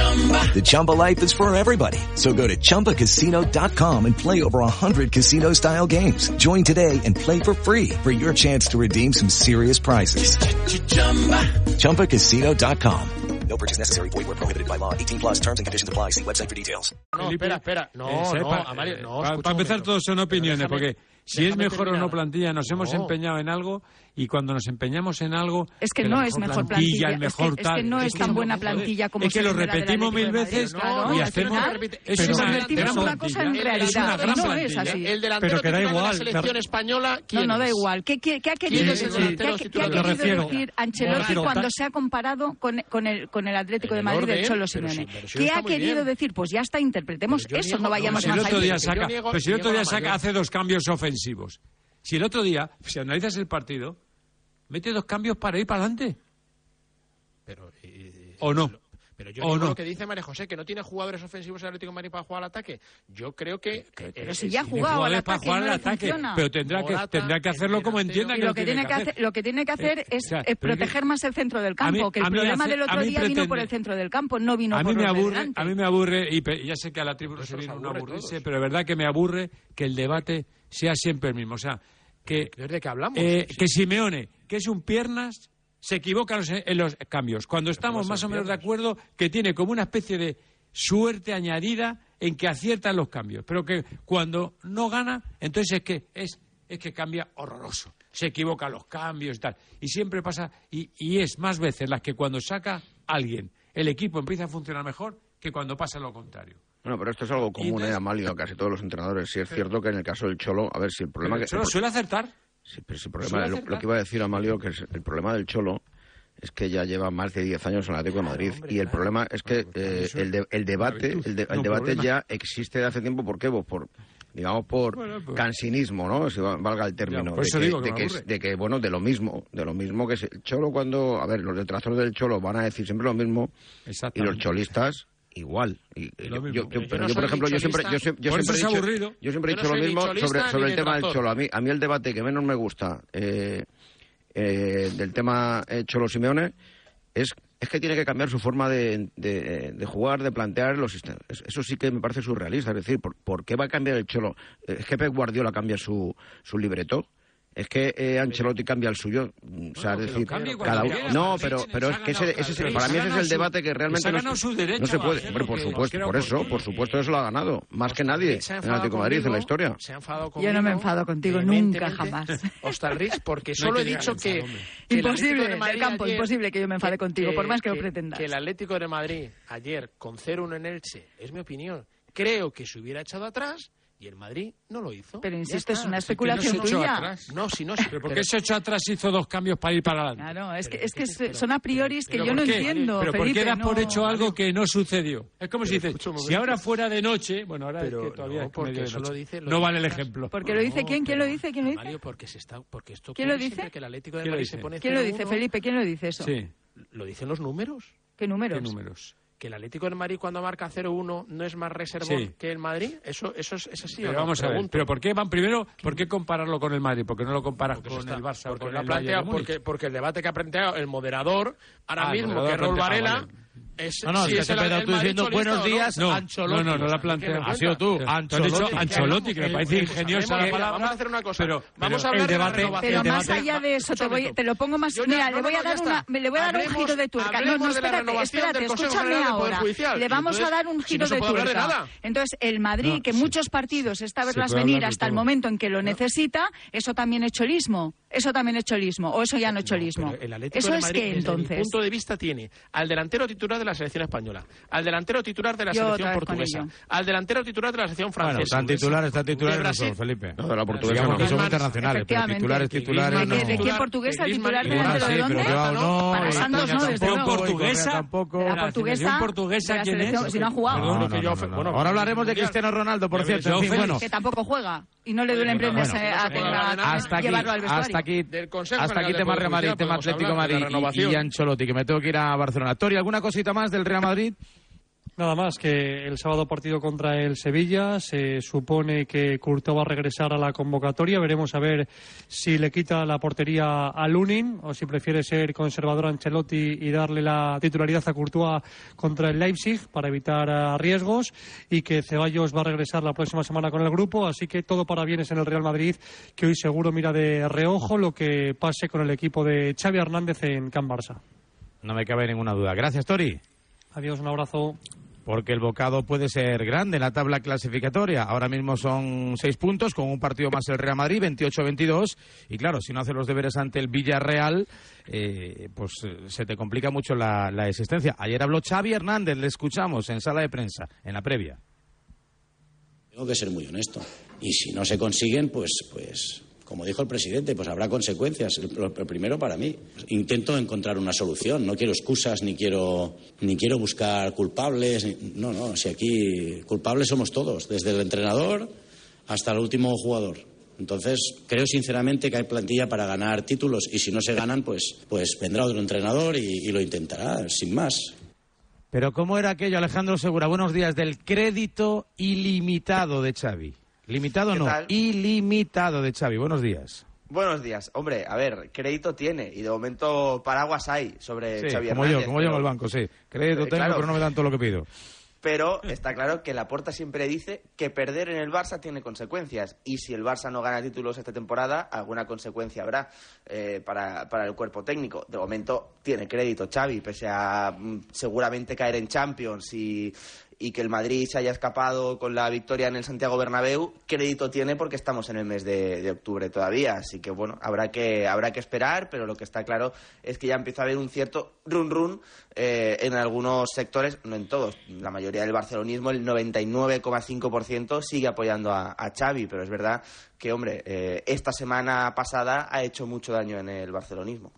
The Chumba life is for everybody. So go to ChumbaCasino.com and play over 100 casino-style games. Join today and play for free for your chance to redeem some serious prizes. ChumbaCasino.com. No purchase necessary. Void were prohibited by law. 18 plus terms and conditions apply. See website for details. No, espera, espera. No, Eh, no, pa- Amario, no. para un empezar, todos son opiniones, Déjame- porque si es déjame mejor o no plantilla, nos hemos No. empeñado en algo y cuando nos empeñamos en algo. Es que no es mejor plantilla, el es que- mejor es que tal, no es tan buena plantilla como Es que lo repetimos mil veces claro, y hacemos. Es una cosa en plantilla, realidad, no es así. El delantero Pero que da igual, la selección española, No, ¿quién no da igual. ¿Qué, qué- qué ha ¿Quién querido decir, Ancelotti cuando se ha comparado con, con el, con el Atlético de Madrid del Cholo Simeone? ¿Qué ha querido decir? Pues ya está, interpretemos eso, no vayamos más otro allá. pero si el otro día la saca, hace dos cambios ofensivos. Si el otro día, si analizas el partido, mete dos cambios para ir para adelante. Pero, eh, ¿O no? Pero yo ¿O digo no? lo que dice María José, que no tiene jugadores ofensivos el Atlético de Madrid para jugar al ataque. Yo creo que... que- Pero eh, si ya ha jugado al para ataque, jugar no al le ataque, funciona. pero tendrá que, tendrá que hacerlo como entienda que lo que, tiene que hacer, lo que tiene que hacer Eh, es, o sea, es pero es que- proteger más el centro del A mí- campo, que el a mí problema hace- del otro día vino por el centro del campo, no vino a por mí me los de aburre, delante. a mí me aburre y pe- ya sé que a la tribu Eso se viene un aburre a aburrirse, pero es verdad que me aburre que el debate sea siempre el mismo, o sea, que ¿Desde qué hablamos? eh, Sí. que Simeone, que es un piernas, se equivoca en los, en los cambios. Cuando estamos más o menos de acuerdo que tiene como una especie de suerte añadida en que acierta en los cambios, pero que cuando no gana, entonces es que es es que cambia horroroso. Se equivoca en los cambios y tal. Y siempre pasa, y, y es más veces las que cuando saca alguien, el equipo empieza a funcionar mejor que cuando pasa lo contrario. Bueno, pero esto es algo común, entonces- ¿eh, Amalio? A casi todos los entrenadores. Sí es cierto que en el caso del Cholo, a ver si el problema... Pero que, el suele acertar. Sí, pero si el problema, lo, que iba a decir Amalio, que es el problema del Cholo es que ya lleva más de 10 años en el Atlético de Madrid. y el problema es que eh, el, de- el debate el, de- el no debate problema. ya existe de hace tiempo. ¿por qué? Pues por digamos por Bueno, pues- cansinismo no si va- valga el término. De, que, digo que de que de que, bueno de lo mismo de lo mismo que es el Cholo cuando a ver los detractores del Cholo van a decir siempre lo mismo y los cholistas igual y, y Lo yo, mismo. yo- Pero yo pero no yo, por ejemplo yo siempre yo, siempre- yo siempre he dicho aburrido. yo siempre he Yo no dicho lo mismo sobre, sobre el tema del. Cholo a mí a mí el debate que menos me gusta eh, eh, del tema eh, Cholo Simeone es, es que tiene que cambiar su forma de, de- de jugar, de plantear los sistemas. Es- Eso sí que me parece surrealista. Es decir, ¿por, por qué va a cambiar el Cholo? ¿Es que Pep Guardiola cambia su, su libreto? ¿Es que eh, Ancelotti cambia el suyo? O sea, Bueno, es que decir, cada uno-. No, pero, pero es que ese, ese es- claro, para mí ese es el debate que realmente no, se- su derecho no se a puede. Hombre, por supuesto, por eso, por supuesto eso lo ha ganado. Más que nadie en el Atlético de Madrid en la historia. Se ha enfadado Yo no me enfado contigo nunca, jamás. Hostalrix, porque solo he dicho que. Imposible, del campo, imposible que yo me enfade contigo, por más que lo pretendas. Que el Atlético de Madrid ayer con 0-1 en Elche, es mi opinión, creo que se hubiera echado atrás y el Madrid no lo hizo. Pero insisto, es una especulación no se echó tuya. atrás. No, si no. ¿Pero por qué se echó atrás y hizo dos cambios para ir para adelante? Claro, es que, Pero es que ¿qué te- es- son a prioris que ¿Pero yo por no qué? entiendo, ¿Pero por Felipe, qué das por no. hecho algo que no sucedió? Es como si dices, si ahora fuera de noche, bueno, ahora Pero es que todavía no, es porque medio de eso lo noche. dice- lo no vale el ejemplo. Porque lo dice No, quién, quién lo pero- dice, quién lo dice. Mario, porque, se está, porque esto ¿Quién lo dice? que el Atlético de ¿Quién lo Madrid dice? se pone ¿Quién lo dice, 0-1, Felipe? ¿Quién lo dice eso? Sí, Lo dicen los números. ¿Qué números? ¿qué números? Que el Atlético de Madrid cuando marca 0-1 no es más reservón Sí. que el Madrid. Eso, eso es, es así. ¿o Pero no? vamos a ver, pero ¿por qué van primero? ¿Por qué compararlo con el Madrid? ¿Por qué no lo comparas Porque con está- el Barça o porque con el planteado, porque, porque el debate que ha planteado el moderador ahora Ah, el mismo, moderador que es Raúl plantea- ah, Varela, vale. Es, No, no, si es que es se el, el tú diciendo buenos días, No, Ancelotti. no, no, no la ¿Qué plantea. me Ha sido tú, has dicho. Ancelotti, que me parece ingeniosa la palabra. Vamos a hacer una cosa. Pero- vamos pero a hablar el de la debate-. Pero el más allá de eso, te, voy- te lo pongo más. Mira, no, le voy no, a dar una, le voy a dar un giro de tuerca. No, no, espérate, espérate, escúchame ahora. Le vamos a dar un giro de tuerca. Entonces, el Madrid, que sí. muchos partidos está a verlas venir hasta el momento en que lo necesita, eso también es cholismo. Eso también es cholismo, o eso ya no es cholismo. Pero Eso es que entonces. punto de vista, tiene al delantero titular de la selección española, al delantero titular de la Yo selección portuguesa, al delantero titular de la selección Bueno, francesa. están titulares, están de titulares no Brasil. son, Felipe. No, de la portuguesa no. que son internacionales, pero titulares, titulares no. es ¿De quién titular, portuguesa? ¿Titular Griezmann- delante Bueno, de dónde? no, Para Santos no, desde tampoco, luego. Portuguesa, la portuguesa, portuguesa, ¿quién es? Si no ha jugado. No, no, que no, yo- no, no. bueno, Ahora hablaremos de. Cristiano Ronaldo, por cierto. bueno, Que tampoco juega y no le duelen Bueno, prendas bueno. hasta aquí, llevarlo al vestuario. hasta aquí, Del Consejo hasta aquí tema Real Madrid, tema Atlético Madrid y. Ancelotti, que me tengo que ir a Barcelona. Tori, ¿alguna cosita más del Real Madrid? Nada más que el sábado partido contra el Sevilla. Se supone que Courtois va a regresar a la convocatoria. Veremos a ver si le quita la portería a Lunin o si prefiere ser conservador Ancelotti y darle la titularidad a Courtois contra el Leipzig para evitar eh, riesgos. Y que Ceballos va a regresar la próxima semana con el grupo. Así que todo para bienes en el Real Madrid, que hoy seguro mira de reojo lo que pase con el equipo de Xavi Hernández en Can Barça. No me cabe ninguna duda. Gracias, Tori. Adiós, un abrazo. Porque el bocado puede ser grande en la tabla clasificatoria. Ahora mismo son seis puntos, con un partido más el Real Madrid, 28-22. Y claro, si no hace los deberes ante el Villarreal, eh, pues eh, se te complica mucho la, la existencia. Ayer habló Xavi Hernández, le escuchamos en sala de prensa, en la previa. Tengo que ser muy honesto. Y si no se consiguen, pues, pues como dijo el presidente, pues habrá consecuencias. Lo, primero para mí. Intento encontrar una solución. No quiero excusas ni quiero, ni quiero buscar culpables. No, no, si aquí culpables somos todos, desde el entrenador hasta el último jugador. Entonces, creo sinceramente que hay plantilla para ganar títulos y si no se ganan, pues, pues vendrá otro entrenador y, y lo intentará, sin más. Pero ¿cómo era aquello, Alejandro Segura? Buenos días, del crédito ilimitado de Xavi. Limitado ¿Qué no, tal? ilimitado de Xavi. Buenos días. Buenos días. Hombre, a ver, crédito tiene y de momento paraguas hay sobre Sí, Xavi como Hernández, yo, como yo en pero- el banco, sí. Crédito Eh, tengo, claro. pero no me dan todo lo que pido. Pero está claro que Laporta siempre dice que perder en el Barça tiene consecuencias. Y si el Barça no gana títulos esta temporada, alguna consecuencia habrá eh, para, para el cuerpo técnico. De momento tiene crédito Xavi, pese a mm, seguramente caer en Champions y, y que el Madrid se haya escapado con la victoria en el Santiago Bernabéu, crédito tiene porque estamos en el mes de, de octubre todavía. Así que bueno, habrá que, habrá que esperar, pero lo que está claro es que ya empieza a haber un cierto run run eh, en algunos sectores, no en todos. La mayoría del barcelonismo, el 99,5% sigue apoyando a, a Xavi, pero es verdad que, hombre, eh, esta semana pasada ha hecho mucho daño en el barcelonismo.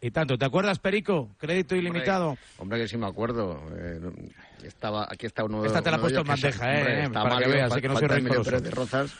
Y tanto, ¿te acuerdas, Perico? Crédito ilimitado. Hombre, que sí me acuerdo. Eh, estaba, aquí está uno Esta te la he de puesto en que bandeja, eh, eh, está para que veas, fa- eh, que no soy rencoroso. De Rozas.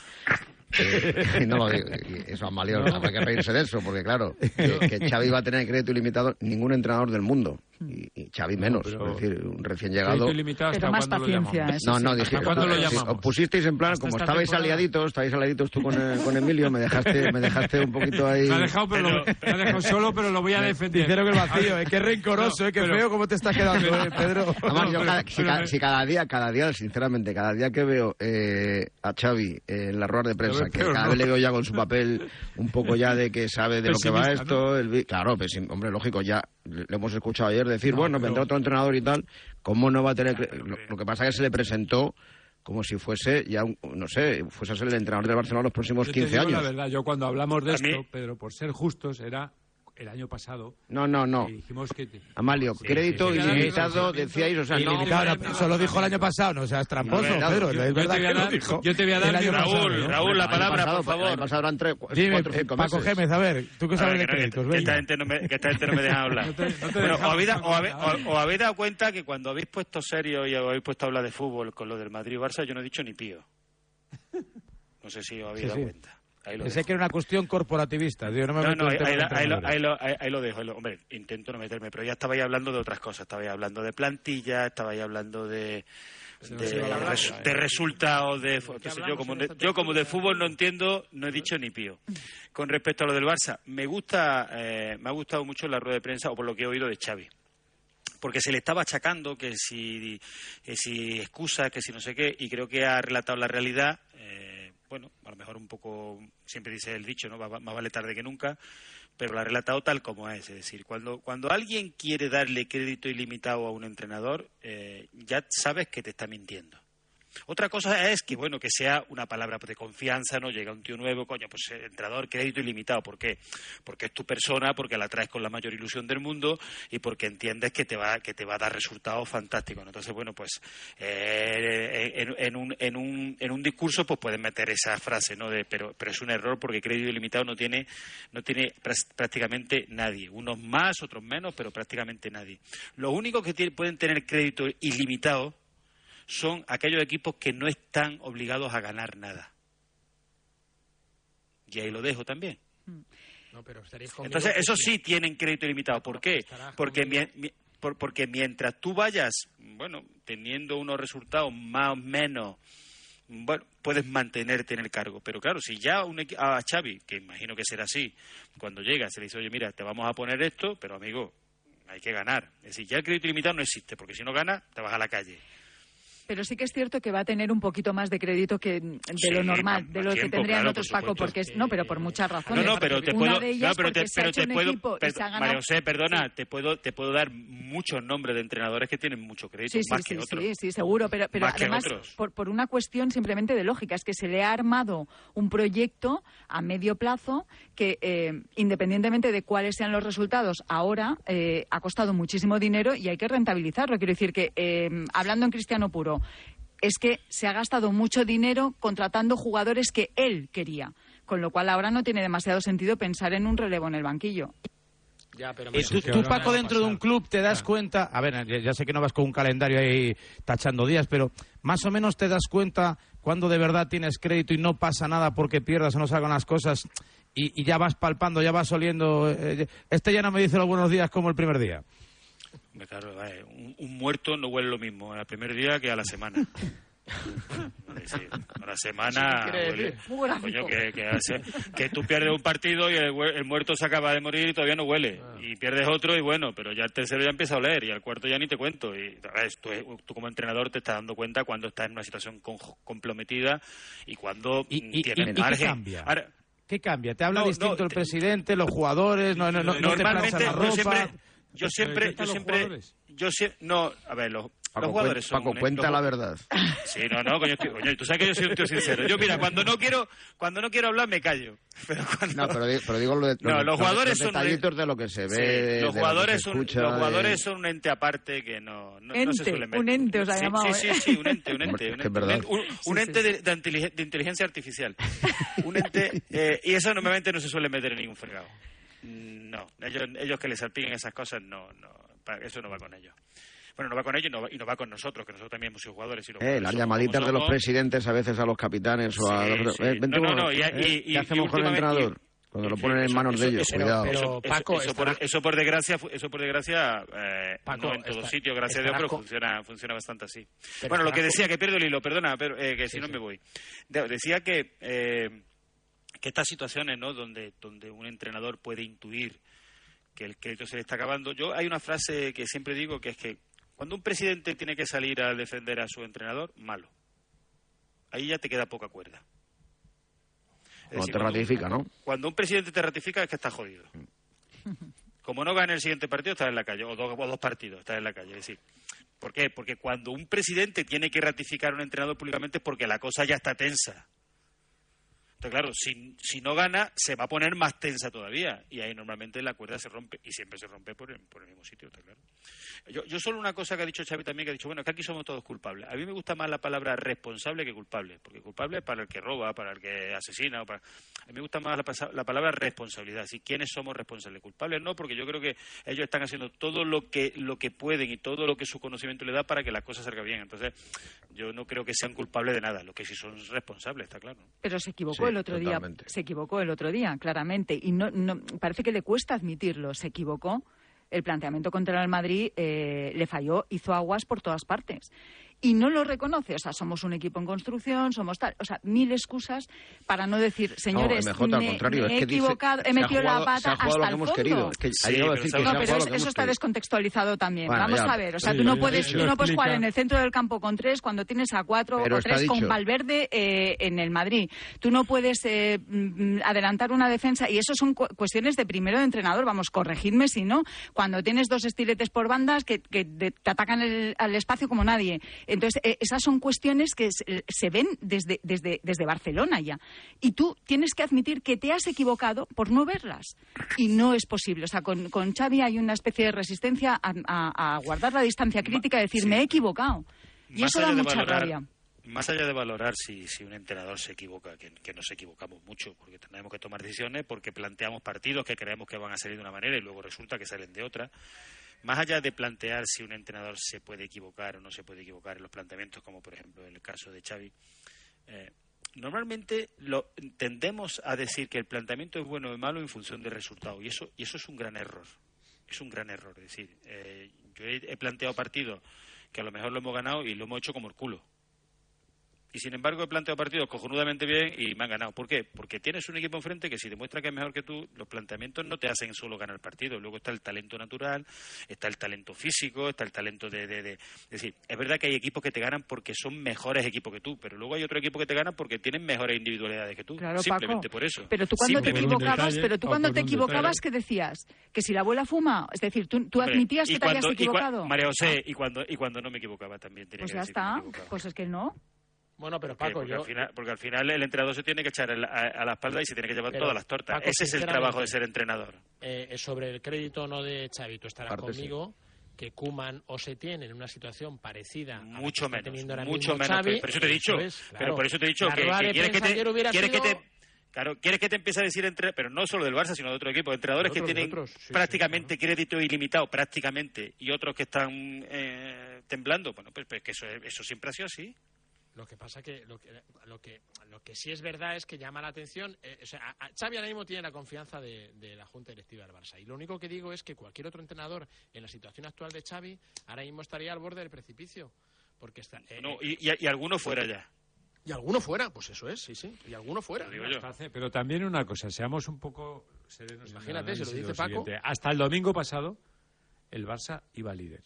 Eh, no, y- y eso a Malio, no. habrá que reírse de eso, porque claro, que, que Xavi va a tener crédito ilimitado, ningún entrenador del mundo, y, y Xavi menos, es decir, un recién llegado... Crédito ilimitado, ¿hasta Pero más lo paciencia, No, no, ¿Hasta dije, cuándo lo os- llamamos? os pusisteis en plan, ¿Hasta como esta estabais temporada? aliaditos, estabais aliaditos tú con, eh, con Emilio, me dejaste, me dejaste un poquito ahí... Me ha dejado, pero lo- me ha dejado solo, pero lo voy a defender. Dijeron que el vacío, eh, qué rencoroso, eh, qué pero- feo cómo te estás quedando, eh, Pedro. Además, yo cada, si, cada, me- si cada día, cada día, sinceramente, cada día que veo eh, a Xavi eh, en las ruedas de prensa, que peor, cada ¿no? vez le veo ya con su papel un poco ya de que sabe de lo que va esto. claro, pesim- hombre, lógico, ya le le hemos escuchado ayer decir, No, bueno, pero- vendrá otro entrenador y tal, ¿cómo no va a tener... Lo, lo que pasa es que se le presentó como si fuese ya, un- no sé, fuese a ser el entrenador del Barcelona los próximos Yo te 15 digo años. la verdad, yo cuando hablamos de A esto, mí- Pedro, por ser justos, era el año pasado. No, no, no. Dijimos que... te- Amalio, Sí, crédito sí, sí, ilimitado, sí, sí. decíais, o sea, no... Ilimitado, no, eso lo dijo el año pasado, no seas tramposo, No, Pedro, yo- es yo verdad te voy a que lo dar- dijo. yo te voy a dar el año mi- pasado, Raúl, ¿no? Raúl, la palabra, pasado, por favor. Pasado eran tres, Dime, cuatro eh, cinco Paco meses. Gémez, a ver, tú que A sabes ver, de créditos, que esta venga. gente no me, que esta gente no me deja hablar. Os habéis, dado cuenta que cuando habéis puesto serio y habéis puesto a hablar de fútbol con lo del Madrid-Barça, yo no he dicho ni pío. No sé si os habéis dado cuenta. Ahí lo Pensé dejo. que era una cuestión corporativista, no me No, meto no, en ahí, ahí- ahí lo, ahí lo- ahí- ahí lo dejo. ahí lo- hombre, intento no meterme, pero ya estabais hablando de otras cosas. Estabais hablando de plantilla, estabais hablando de, de, eh. resultados. De, entonces, yo, como de, yo como de fútbol no entiendo, no he dicho ni pío. Con respecto a lo del Barça, me gusta, eh, me ha gustado mucho la rueda de prensa, o por lo que he oído de Xavi porque se le estaba achacando que si, que si excusa, que si no sé qué, y creo que ha relatado la realidad. Bueno, a lo mejor un poco, siempre dice el dicho, ¿no? Más vale tarde que nunca, pero la ha relatado tal como es. Es decir, cuando, cuando alguien quiere darle crédito ilimitado a un entrenador, eh, ya sabes que te está mintiendo. Otra cosa es que, bueno, que sea una palabra de confianza, ¿no? Llega un tío nuevo, coño, pues eh, entrenador, crédito ilimitado. ¿Por qué? Porque es tu persona, porque la traes con la mayor ilusión del mundo y porque entiendes que te va, que te va a dar resultados fantásticos. Entonces, bueno, pues eh, en, en un, en, un, en un discurso pues puedes meter esa frase, ¿no? De, pero, pero es un error porque crédito ilimitado no tiene, no tiene prácticamente nadie. Unos más, otros menos, pero prácticamente nadie. Los únicos que pueden tener crédito ilimitado son aquellos equipos que no están obligados a ganar nada. Y ahí lo dejo también. No, pero estaréis conmigo Entonces, eso sí. tienen crédito ilimitado. ¿Por qué? Porque, mi- por- porque mientras tú vayas, bueno, teniendo unos resultados más o menos, bueno, puedes mantenerte en el cargo. Pero claro, si ya un a Xavi, que imagino que será así, cuando llega se le dice, oye, mira, te vamos a poner esto, pero amigo, hay que ganar. Es decir, ya el crédito ilimitado no existe, porque si no ganas, te vas a la calle. Pero sí que es cierto que va a tener un poquito más de crédito que de Sí, lo normal, de lo que tendrían claro, otros, por Paco, porque es, no, pero por muchas No, razones. no, pero te puedo, no, pero te, pero te puedo, per- ganado- María José, perdona, te puedo, te puedo dar muchos nombres de entrenadores que tienen mucho crédito, Sí, más sí, que otros. sí, sí, seguro, pero, pero además por, por una cuestión simplemente de lógica, es que se le ha armado un proyecto a medio plazo que, eh, independientemente de cuáles sean los resultados, ahora eh, ha costado muchísimo dinero y hay que rentabilizarlo. Quiero decir que, eh, hablando en cristiano puro, es que se ha gastado mucho dinero contratando jugadores que él quería, con lo cual ahora no tiene demasiado sentido pensar en un relevo en el banquillo. Ya, pero Y tú, tú, Paco, dentro de un club te das cuenta, a ver, ya, ya sé que no vas con un calendario ahí tachando días, pero más o menos te das cuenta cuando de verdad tienes crédito y no pasa nada porque pierdas o no salgan las cosas y, y ya vas palpando, ya vas oliendo. eh, este ya no me dice los buenos días como el primer día. Claro, vale, un, un muerto no huele lo mismo al primer día que a la semana. A la semana coño, que, que hace- que tú pierdes un partido y el, hue- el muerto se acaba de morir y todavía no huele. Y pierdes otro y bueno, pero ya el tercero ya empieza a oler y al cuarto ya ni te cuento. Y ¿sabes? tú, tú como entrenador te estás dando cuenta cuando estás en una situación con- comprometida y cuando ¿Y, tienes y qué margen. cambia? Ahora, ¿Qué cambia? ¿Te habla No, distinto no, el presidente, los jugadores? No, no, no, no te Normalmente la yo ropa. siempre, yo siempre, ¿Detectan yo los siempre, jugadores? yo siempre, no, a ver, los, Paco, los jugadores cuen- son Paco, cuenta los- la verdad. Sí, no, no, coño, coño, tú sabes que yo soy un tío sincero. Yo, mira, cuando no quiero, cuando no quiero hablar me callo. Pero cuando... No, pero, pero digo lo de, No, los jugadores son- detallitos de lo que se ve, Sí, de- los de jugadores lo se son escucha, los de- jugadores son un ente aparte que no, no, no se Ente, suele meter. un ente os ha sí, llamado, Sí, ¿eh? sí, sí, un ente, un ente, un ente, un ente, un- un ente de, de de inteligencia artificial. Un ente, eh, y eso normalmente no se suele meter en ningún fregado. No, ellos, ellos que les salpiquen esas cosas, no, no, pa- eso no va con ellos. Bueno, no va con ellos y no va, y no va con nosotros, que nosotros también hemos sido jugadores. Y los Eh, jugadores las llamaditas de los presidentes a veces a los capitanes o a los... sí. eh, vente No, no, no, y- eh, y- y- ¿Qué hacemos y con el entrenador? Cuando lo Sí, ponen en manos eso- de ellos, eso- cuidado. pero- eso, Paco, eso por, estará- eso por desgracia, eso por desgracia, eh, Paco, no en todo está- sitio, gracias a Dios, pero funciona, funciona bastante así. Pero bueno, lo que decía, que pierdo el hilo, perdona, pero, eh, que si no sí. me voy. De- decía que, eh, que estas situaciones, ¿no? Donde, donde un entrenador puede intuir que el crédito se le está acabando. Yo hay una frase que siempre digo que es que cuando un presidente tiene que salir a defender a su entrenador, malo. Ahí ya te queda poca cuerda. Es Cuando decir, te cuando un- ratifica, ¿no? cuando un presidente te ratifica es que está jodido. Como no gane el siguiente partido, estás en la calle, o dos, o dos partidos, estás en la calle. Es decir, ¿por qué? Porque cuando un presidente tiene que ratificar a un entrenador públicamente es porque la cosa ya está tensa. Entonces, claro, si, si no gana, se va a poner más tensa todavía. Y ahí normalmente la cuerda se rompe, y siempre se rompe por el, por el mismo sitio, está claro. Yo, yo solo una cosa que ha dicho Xavi también, que ha dicho, bueno, que aquí somos todos culpables. A mí me gusta más la palabra responsable que culpable, porque culpable es para el que roba, para el que asesina, o para... a mí me gusta más la, la palabra responsabilidad, si quiénes somos responsables, culpables no, porque yo creo que ellos están haciendo todo lo que lo que pueden y todo lo que su conocimiento le da para que las cosas salgan bien. Entonces, yo no creo que sean culpables de nada, lo que sí son responsables, está claro. Pero se equivocó Sí, el otro totalmente. día. Se equivocó el otro día, claramente. Y no, no, parece que le cuesta admitirlo. Se equivocó. El planteamiento contra el Madrid eh, le falló, hizo aguas por todas partes. Y no lo reconoce. O sea, somos un equipo en construcción, somos tal. O sea, mil excusas para no decir, señores, MJ, al me, contrario, me es he que equivocado, he metido jugado- la pata hasta que el hemos fondo. querido. Es que ha Sí, llegado a pero decir que ¿sabes? se ha No, pero eso, está querido. descontextualizado también. Bueno, Vamos ya. a ver, o sea, Sí, tú no puedes, tú no puedes jugar en el centro del campo con tres cuando tienes a cuatro Pero o tres con. Valverde eh, en el Madrid. Tú no puedes eh, mm, adelantar una defensa y eso son cu- cuestiones de primero de entrenador. Vamos, corregidme si no. Cuando tienes dos estiletes por bandas que, te atacan el, al espacio como nadie, Entonces, eh, esas son cuestiones que se, se ven desde, desde, desde Barcelona ya. Y tú tienes que admitir que te has equivocado por no verlas. Y no es posible. O sea, con, con Xavi hay una especie de resistencia a, a- a guardar la distancia crítica y decir, me he equivocado. Y Más eso da mucha valorar- rabia. Más allá de valorar si, si un entrenador se equivoca, que, que nos equivocamos mucho, porque tenemos que tomar decisiones, porque planteamos partidos que creemos que van a salir de una manera y luego resulta que salen de otra. Más allá de plantear si un entrenador se puede equivocar o no se puede equivocar en los planteamientos, como por ejemplo en el caso de Xavi, eh, normalmente lo, tendemos a decir que el planteamiento es bueno o malo en función del resultado, y eso, y eso es un gran error. Es un gran error. Es decir, eh, yo he, he planteado partidos que a lo mejor lo hemos ganado y lo hemos hecho como el culo. Y sin embargo he planteado partidos cojonudamente bien y me han ganado. ¿Por qué? Porque tienes un equipo enfrente que si demuestra que es mejor que tú, los planteamientos no te hacen solo ganar partidos. Luego está el talento natural, está el talento físico, está el talento de, de- de- Es decir, es verdad que hay equipos que te ganan porque son mejores equipos que tú, pero luego hay otro equipo que te ganan porque tienen mejores individualidades que tú. Claro, Simplemente Paco. por eso. Pero tú cuando te equivocabas, pero tú cuando te equivocabas, ¿qué decías? Que si la abuela fuma, es decir, tú, tú admitías y que te habías cuando- y cua- equivocado. María José, y cuando, y cuando no me equivocaba también tenía Pues que ya decir que me está, equivocaba. pues es que no. Bueno, pero. Paco, porque, yo... al final, porque al final el entrenador se tiene que echar a, a- a la espalda y se tiene que llevar Pero, todas las tortas. Paco, Ese es el trabajo de ser entrenador. eh, sobre el crédito o no de Xavi, tú estarás Parte sí. conmigo que Kuman o se tiene en una situación parecida a la que Mucho está menos, teniendo ahora mucho mismo menos. Xavi, pero eso te he dicho, es, pero por eso te he dicho que, que quieres que te, quieres que te Claro, quieres que te empiece a decir, entre, pero no solo del Barça, sino de otro equipo, entrenadores otros, que tienen otros, sí, sí, prácticamente crédito ilimitado, prácticamente, y otros que están eh, temblando. Bueno, pues, pues que eso, eso siempre ha sido así. Lo que pasa que lo que lo que lo que sí es verdad es que llama la atención. eh, o sea, a- a- Xavi ahora mismo tiene la confianza de, de la junta directiva del Barça y lo único que digo es que cualquier otro entrenador en la situación actual de Xavi ahora mismo estaría al borde del precipicio porque está eh, No, y, y, y alguno fuera ya. y alguno fuera, pues eso es, sí, sí, y alguno fuera. digo yo. Pero también una cosa, seamos un poco serenos. en Imagínate, se lo dice Paco. siguiente. Hasta el domingo pasado, el Barça iba líder.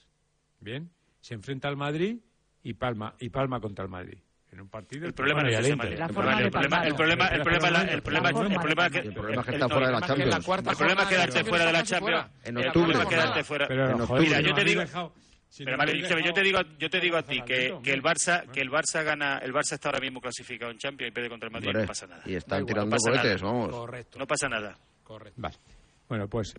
Bien, se enfrenta al Madrid y palma, y palma contra el Madrid. En un partido. El problema no es. El problema- el problema- el problema- el problema el problema- el problema que- El problema es que está fuera de la Champions. El problema es quedarte fuera de la Champions. En octubre. quedarte fuera. Pero, En joder, octubre. Mira, yo no te digo, pero vale, yo te digo, yo te digo a ti que, que el Barça, que el Barça gana, el Barça está ahora mismo clasificado en Champions y pierde contra el Madrid, no pasa nada. y están tirando cohetes, vamos. Correcto. No pasa nada. Correcto. Vale. Bueno, pues.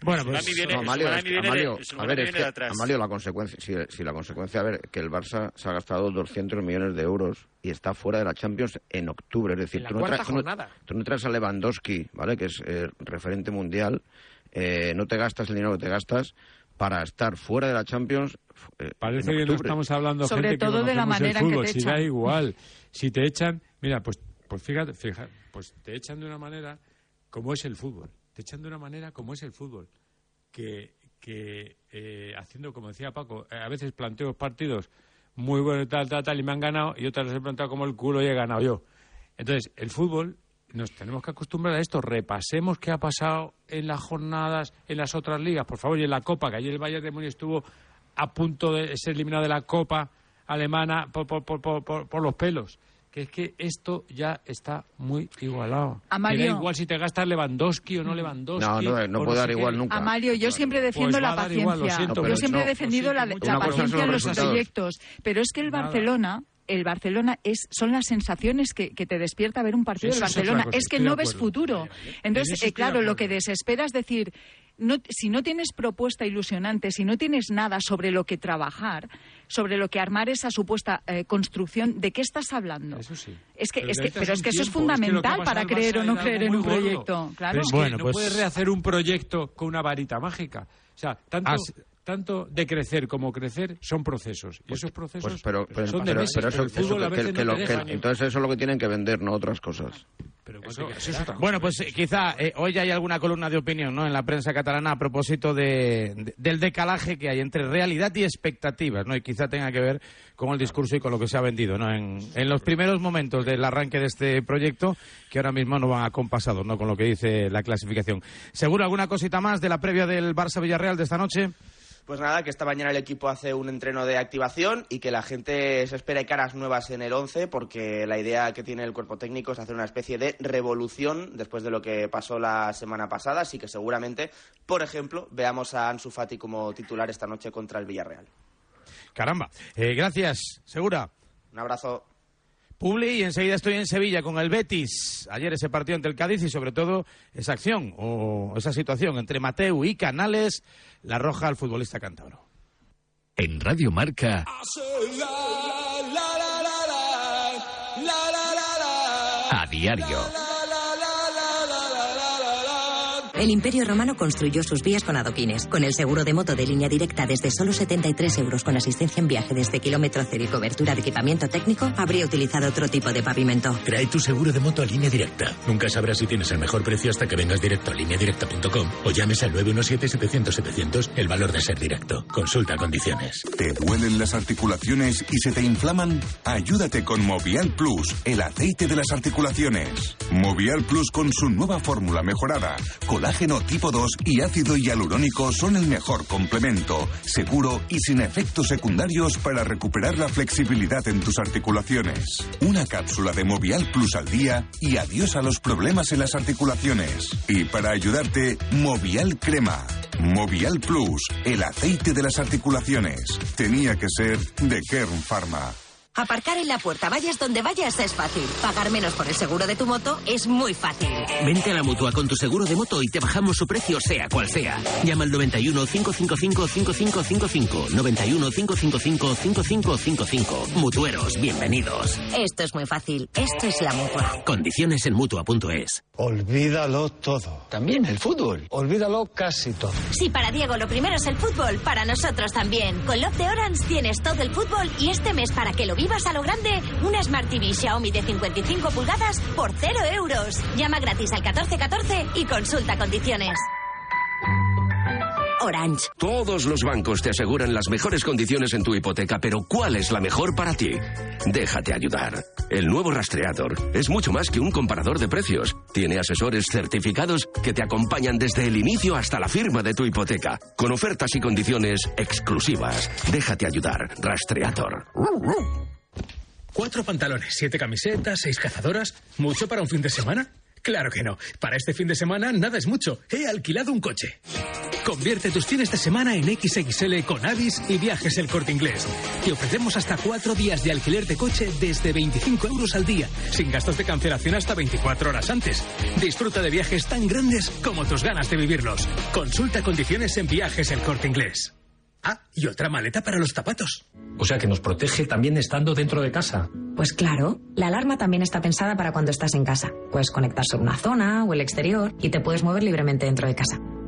Bueno, pues, viene, Amalio, que- viene Amalio, a ver, es que. Amalio, la consecuencia, si, si la consecuencia, a ver, que el Barça se ha gastado 200 millones de euros y está fuera de la Champions en octubre, es decir, tú, no traes, tú, no, tú no traes a Lewandowski, ¿vale?, que es eh, referente mundial, eh, no te gastas el dinero que te gastas para estar fuera de la Champions eh, Parece en que no estamos hablando Sobre gente que todo de la conocemos el manera en que fútbol, te si da echan. igual. Si te echan, mira, pues pues fíjate, fíjate, pues te echan de una manera como es el fútbol. Te echan de una manera como es el fútbol. Que, que eh, haciendo, como decía Paco, eh, a veces planteo partidos muy buenos, tal, tal, tal, y me han ganado, y otras los he plantado como el culo y he ganado yo. Entonces, el fútbol, nos tenemos que acostumbrar a esto. Repasemos qué ha pasado en las jornadas, en las otras ligas, por favor, y en la Copa, que ayer el Bayern de Múnich estuvo a punto de ser eliminado de la Copa alemana por, por, por, por- por los pelos. Que es que esto ya está muy igualado. Que da igual si te gastas Lewandowski o no Lewandowski. No, no, no puede dar igual nunca. Amalio, yo siempre defiendo Pues la a igual, paciencia. siento, No, yo siempre he defendido la, paciencia en los resultados. proyectos. Pero es que el Nada. Barcelona, el Barcelona es, son las sensaciones que, que te despierta ver un partido Sí, del es Barcelona. cosa, Es que no ves futuro. En Entonces, eh, claro, lo que desespera es decir, no, si no tienes propuesta ilusionante, si no tienes nada sobre lo que trabajar, sobre lo que armar esa supuesta eh, construcción, ¿de qué estás hablando? Eso sí. Es que, Pero es que, pero es que eso es tiempo, es que lo que fundamental para creer o no creer en un gordo. proyecto. Claro. Pero es que Bueno, no pues- puedes rehacer un proyecto con una varita mágica. O sea, tanto, As- tanto de crecer como crecer son procesos. Y esos procesos Pues, pero, pero, son de pero- meses, pero pero eso, el fútbol eso a que- veces que no lo- te que- deja ni- entonces eso es lo que tienen que vender, no otras cosas. Pero Eso- bueno, eso es otra Bueno, pues eh, quizá eh, hoy hay alguna columna de opinión ¿no? en la prensa catalana a propósito de, de- del decalaje que hay entre realidad y expectativas, ¿no? y quizá tenga que ver con el discurso y con lo que se ha vendido ¿no? en, en los primeros momentos del arranque de este proyecto, que ahora mismo no van acompasados ¿no? con lo que dice la clasificación. ¿Seguro alguna cosita más de la previa del Barça-Villarreal de esta noche? Pues nada, que esta mañana el equipo hace un entreno de activación y que la gente se espera caras nuevas en el 11 porque la idea que tiene el cuerpo técnico es hacer una especie de revolución después de lo que pasó la semana pasada, así que seguramente, por ejemplo, veamos a Ansu Fati como titular esta noche contra el Villarreal. Caramba. Eh, gracias, Segura. Un abrazo. Publi y enseguida estoy en Sevilla con el Betis. Ayer ese partido ante el Cádiz y sobre todo esa acción o esa situación entre Mateu y Canales, la roja al futbolista cántabro. En Radio Marca. A diario. El Imperio Romano construyó sus vías con adoquines. Con el seguro de moto de línea directa desde solo 73 euros con asistencia en viaje desde kilómetro cero y cobertura de equipamiento técnico, habría utilizado otro tipo de pavimento. Trae tu seguro de moto a línea directa. Nunca sabrás si tienes el mejor precio hasta que vengas directo a lineadirecta.com o llames al 917-700-700 el valor de ser directo. Consulta condiciones. ¿Te duelen las articulaciones y se te inflaman? Ayúdate con Movial Plus, el aceite de las articulaciones. Movial Plus con su nueva fórmula mejorada. Colágeno tipo 2 y ácido hialurónico son el mejor complemento, seguro y sin efectos secundarios para recuperar la flexibilidad en tus articulaciones. Una cápsula de Movial Plus al día y adiós a los problemas en las articulaciones. Y para ayudarte, Movial Crema. Movial Plus, el aceite de las articulaciones. Tenía que ser de Kern Pharma. Aparcar en la puerta, vayas donde vayas, es fácil. Pagar menos por el seguro de tu moto es muy fácil. Vente a la mutua con tu seguro de moto y te bajamos su precio, sea cual sea. Llama al 91 555 5555. 91 555 5555. Mutueros, bienvenidos. Esto es muy fácil. Esto es la mutua. Condiciones en mutua.es. Olvídalo todo. También el fútbol. Olvídalo casi todo. Si para Diego lo primero es el fútbol, para nosotros también. Con Love de Orange tienes todo el fútbol y este mes para que lo vivas a lo grande, una Smart TV Xiaomi de 55 pulgadas por 0 euros. Llama gratis al 1414 y consulta condiciones. Orange. Todos los bancos te aseguran las mejores condiciones en tu hipoteca, pero ¿cuál es la mejor para ti? Déjate ayudar. El nuevo rastreador es mucho más que un comparador de precios. Tiene asesores certificados que te acompañan desde el inicio hasta la firma de tu hipoteca, con ofertas y condiciones exclusivas. Déjate ayudar. Rastreador. Cuatro pantalones, siete camisetas, seis cazadoras. ¿Mucho para un fin de semana? Claro que no. Para este fin de semana nada es mucho. He alquilado un coche. Convierte tus fines de semana en XXL con Avis y Viajes El Corte Inglés. Te ofrecemos hasta cuatro días de alquiler de coche desde 25 euros al día, sin gastos de cancelación hasta 24 horas antes. Disfruta de viajes tan grandes como tus ganas de vivirlos. Consulta condiciones en Viajes El Corte Inglés. Ah, y otra maleta para los zapatos. O sea que nos protege también estando dentro de casa. Pues claro, la alarma también está pensada para cuando estás en casa. Puedes conectar sobre una zona o el exterior y te puedes mover libremente dentro de casa.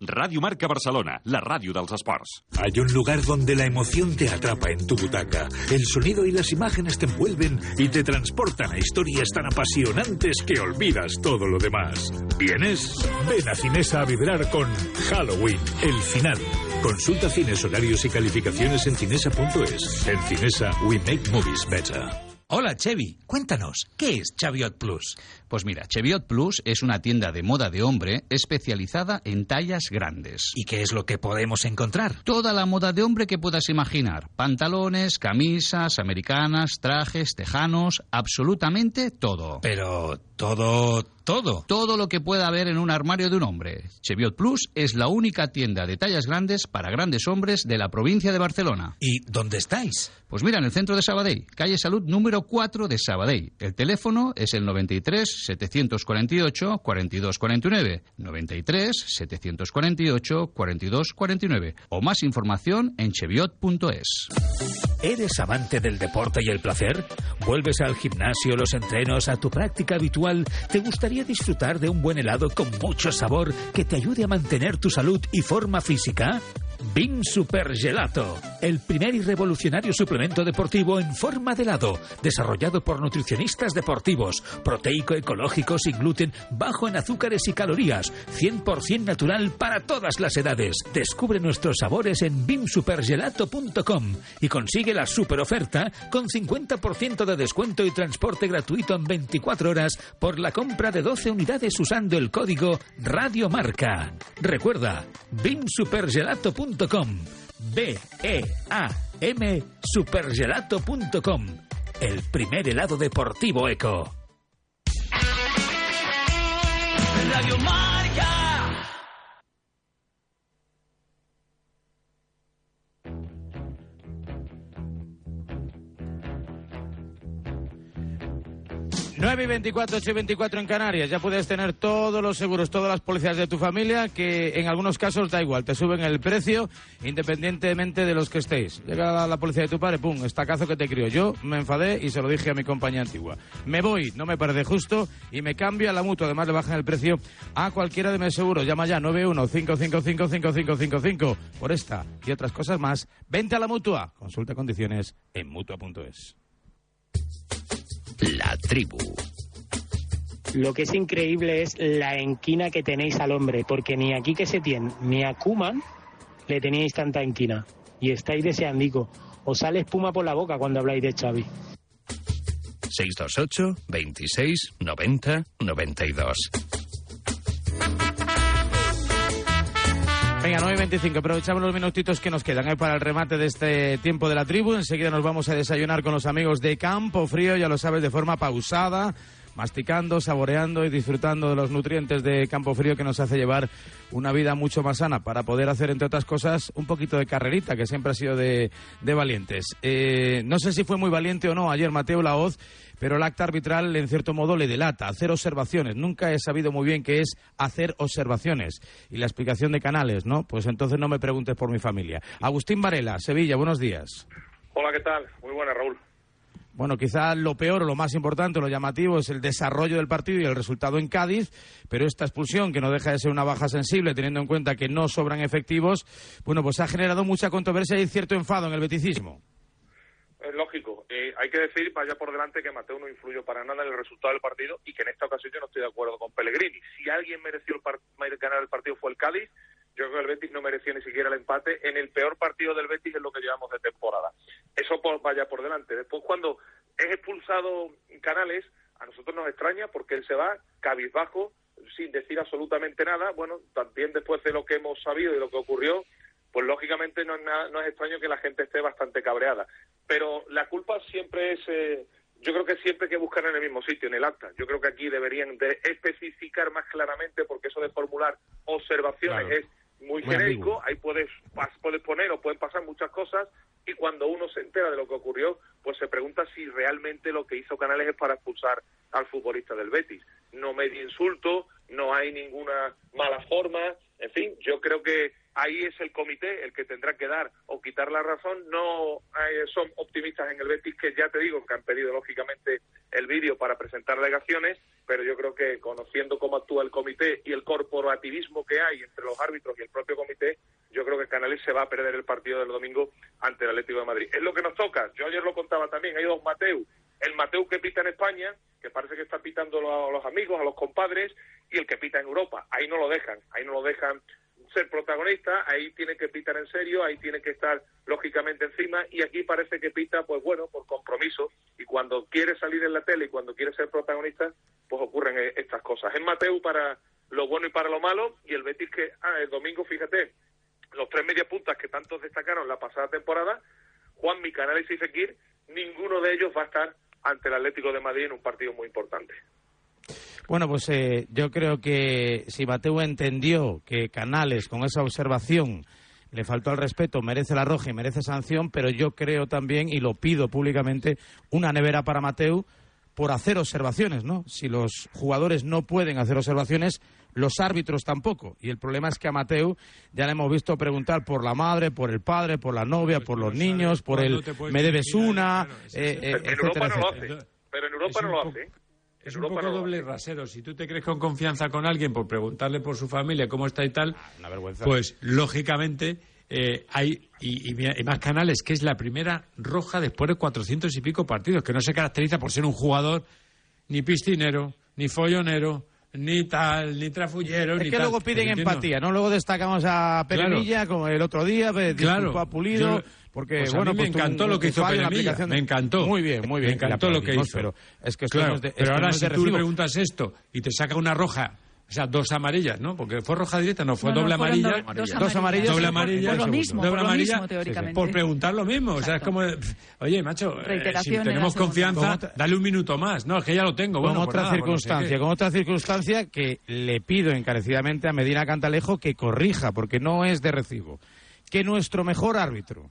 Radio Marca Barcelona, la radio dels esports. Hay un lugar donde la emoción te atrapa en tu butaca. El sonido y las imágenes te envuelven y te transportan a historias tan apasionantes que olvidas todo lo demás. ¿Vienes? Ven a Cinesa a vibrar con Halloween, el final. Consulta cines, horarios y calificaciones en cinesa.es. En Cinesa, we make movies better. Hola, Chevy. Cuéntanos, ¿qué es Chaviot Plus? Pues mira, Cheviot Plus es una tienda de moda de hombre especializada en tallas grandes. ¿Y qué es lo que podemos encontrar? Toda la moda de hombre que puedas imaginar. Pantalones, camisas, americanas, trajes, tejanos, absolutamente todo. Pero todo, todo. Todo lo que pueda haber en un armario de un hombre. Cheviot Plus es la única tienda de tallas grandes para grandes hombres de la provincia de Barcelona. ¿Y dónde estáis? Pues mira, en el centro de Sabadell, calle Salud número 4 de Sabadell. El teléfono es el 93 748 4249 93 748 4249 o más información en cheviot.es. ¿Eres amante del deporte y el placer? ¿Vuelves al gimnasio, los entrenos, a tu práctica habitual? ¿Te gustaría disfrutar de un buen helado con mucho sabor que te ayude a mantener tu salud y forma física? BIM Super Gelato, el primer y revolucionario suplemento deportivo en forma de helado, desarrollado por nutricionistas deportivos, proteico, ecológico, sin gluten, bajo en azúcares y calorías, 100% natural para todas las edades. Descubre nuestros sabores en bimsupergelato.com y consigue la super oferta con 50% de descuento y transporte gratuito en 24 horas por la compra de 12 unidades usando el código Radiomarca. Recuerda, bimsupergelato.com supergelato.com. B-E-A-M supergelato.com. El primer helado deportivo eco. Radio Mar. 9 y 24, 8 y 24 en Canarias. Ya puedes tener todos los seguros, todas las pólizas de tu familia, que en algunos casos da igual, te suben el precio independientemente de los que estéis. Llega la, la policía de tu padre, pum, estacazo que te crió. Yo me enfadé y se lo dije a mi compañía antigua. Me voy, no me parece justo y me cambio a la mutua. Además, le bajan el precio a cualquiera de mis seguros. Llama ya 915555555 por esta y otras cosas más. Vente a la mutua. Consulta condiciones en mutua.es. La tribu. Lo que es increíble es la enquina que tenéis al hombre, porque ni aquí que se tiene, ni a Kuman le teníais tanta enquina. Y estáis deseandico. Os sale espuma por la boca cuando habláis de Xavi. 628 26 90 92. Venga, 9.25, aprovechamos los minutitos que nos quedan ¿eh? para el remate de este tiempo de la tribu. Enseguida nos vamos a desayunar con los amigos de Campo Frío, ya lo sabes, de forma pausada, masticando, saboreando y disfrutando de los nutrientes de Campo Frío que nos hace llevar una vida mucho más sana para poder hacer, entre otras cosas, un poquito de carrerita, que siempre ha sido de, de valientes. Eh, no sé si fue muy valiente o no ayer Mateo Laoz, pero el acta arbitral en cierto modo le delata, hacer observaciones. Nunca he sabido muy bien qué es hacer observaciones. Y la explicación de canales, ¿no? Pues entonces no me preguntes por mi familia. Agustín Varela, Sevilla, buenos días. Hola, ¿qué tal? Muy buena, Raúl. Bueno, quizás lo peor, lo más importante, lo llamativo es el desarrollo del partido y el resultado en Cádiz, pero esta expulsión, que no deja de ser una baja sensible, teniendo en cuenta que no sobran efectivos, bueno, pues ha generado mucha controversia y cierto enfado en el beticismo. Es lógico. Eh, hay que decir, vaya por delante, que Mateo no influyó para nada en el resultado del partido y que en esta ocasión yo no estoy de acuerdo con Pellegrini. Si alguien mereció el ganar el partido fue el Cádiz, yo creo que el Betis no mereció ni siquiera el empate en el peor partido del Betis en lo que llevamos de temporada. Eso por, vaya por delante. Después, cuando es expulsado Canales, a nosotros nos extraña porque él se va cabizbajo, sin decir absolutamente nada. Bueno, también después de lo que hemos sabido y lo que ocurrió, pues lógicamente no es, nada- no es extraño que la gente esté bastante cabreada. Pero la culpa siempre es, eh, yo creo que siempre hay que buscar en el mismo sitio, en el acta. Yo creo que aquí deberían de especificar más claramente, porque eso de formular observaciones Claro. es muy, Muy genérico, ahí puedes, puedes poner o pueden pasar muchas cosas, y cuando uno se entera de lo que ocurrió, pues se pregunta si realmente lo que hizo Canales es para expulsar al futbolista del Betis. No medio insulto, no hay ninguna mala forma, en fin, yo creo que ahí es el comité el que tendrá que dar o quitar la razón. No eh, son optimistas en el Betis, que ya te digo que han pedido lógicamente el vídeo para presentar alegaciones, pero yo creo que conociendo cómo actúa el comité y el corporativismo que hay entre los árbitros y el propio comité, yo creo que Canales se va a perder el partido del domingo ante el Atlético de Madrid. Es lo que nos toca. Yo ayer lo contaba también. Hay dos Mateu. El Mateu que pita en España, que parece que está pitando a los amigos, a los compadres, y el que pita en Europa. Ahí no lo dejan. Ahí no lo dejan ser protagonista, ahí tiene que pitar en serio, ahí tiene que estar lógicamente encima y aquí parece que pita, pues bueno, por compromiso y cuando quiere salir en la tele y cuando quiere ser protagonista, pues ocurren eh, estas cosas. Es Mateu para lo bueno y para lo malo y el Betis que, ah, el domingo, fíjate, los tres medias puntas que tantos destacaron la pasada temporada, Juan Canales y Fekir, ninguno de ellos va a estar ante el Atlético de Madrid en un partido muy importante. Bueno, pues eh, yo creo que si Mateo entendió que Canales, con esa observación, le faltó al respeto, merece la roja y merece sanción, pero yo creo también, y lo pido públicamente, una nevera para Mateu por hacer observaciones, ¿no? Si los jugadores no pueden hacer observaciones, los árbitros tampoco. Y el problema es que a Mateu ya le hemos visto preguntar por la madre, por el padre, por la novia, por los niños, por el me debes una, claro, eh, eh, en Europa etcétera, no lo etcétera. hace, pero en Europa Es no lo poco- hace. Es un poco no doble rasero. Si tú te crees con confianza con alguien por preguntarle por su familia cómo está y tal, Una vergüenza. pues lógicamente eh, hay y, y más canales, que es la primera roja después de 400 y pico partidos, que no se caracteriza por ser un jugador ni piscinero, ni follonero, ni tal, ni trafullero, Es ni que tal. luego piden Entiendo. empatía, ¿no? Luego destacamos a Peremilla, como el otro día, pues, Claro. a Pulido, Yo- porque, pues a bueno, mí me pues encantó lo que hizo Peremilla, me encantó. Muy bien, muy bien. Me encantó lo que hizo. Pero es que Claro, es de, pero ahora no es si tú le preguntas esto y te saca una roja, o sea, dos amarillas, ¿no? Porque fue roja directa, no fue No, doble amarilla. do- dos Dos amarillas. Doble Por- amarilla. por lo mismo, doble por lo amarilla, mismo, teóricamente. Por preguntar lo mismo. O sea, es como, oye, macho, eh, si tenemos confianza, Con otra- dale un minuto más. No, es que ya lo tengo. con Bueno, otra nada, pues no sé circunstancia, con otra circunstancia que le pido encarecidamente a Medina Cantalejo que corrija, porque no es de recibo. Que nuestro mejor árbitro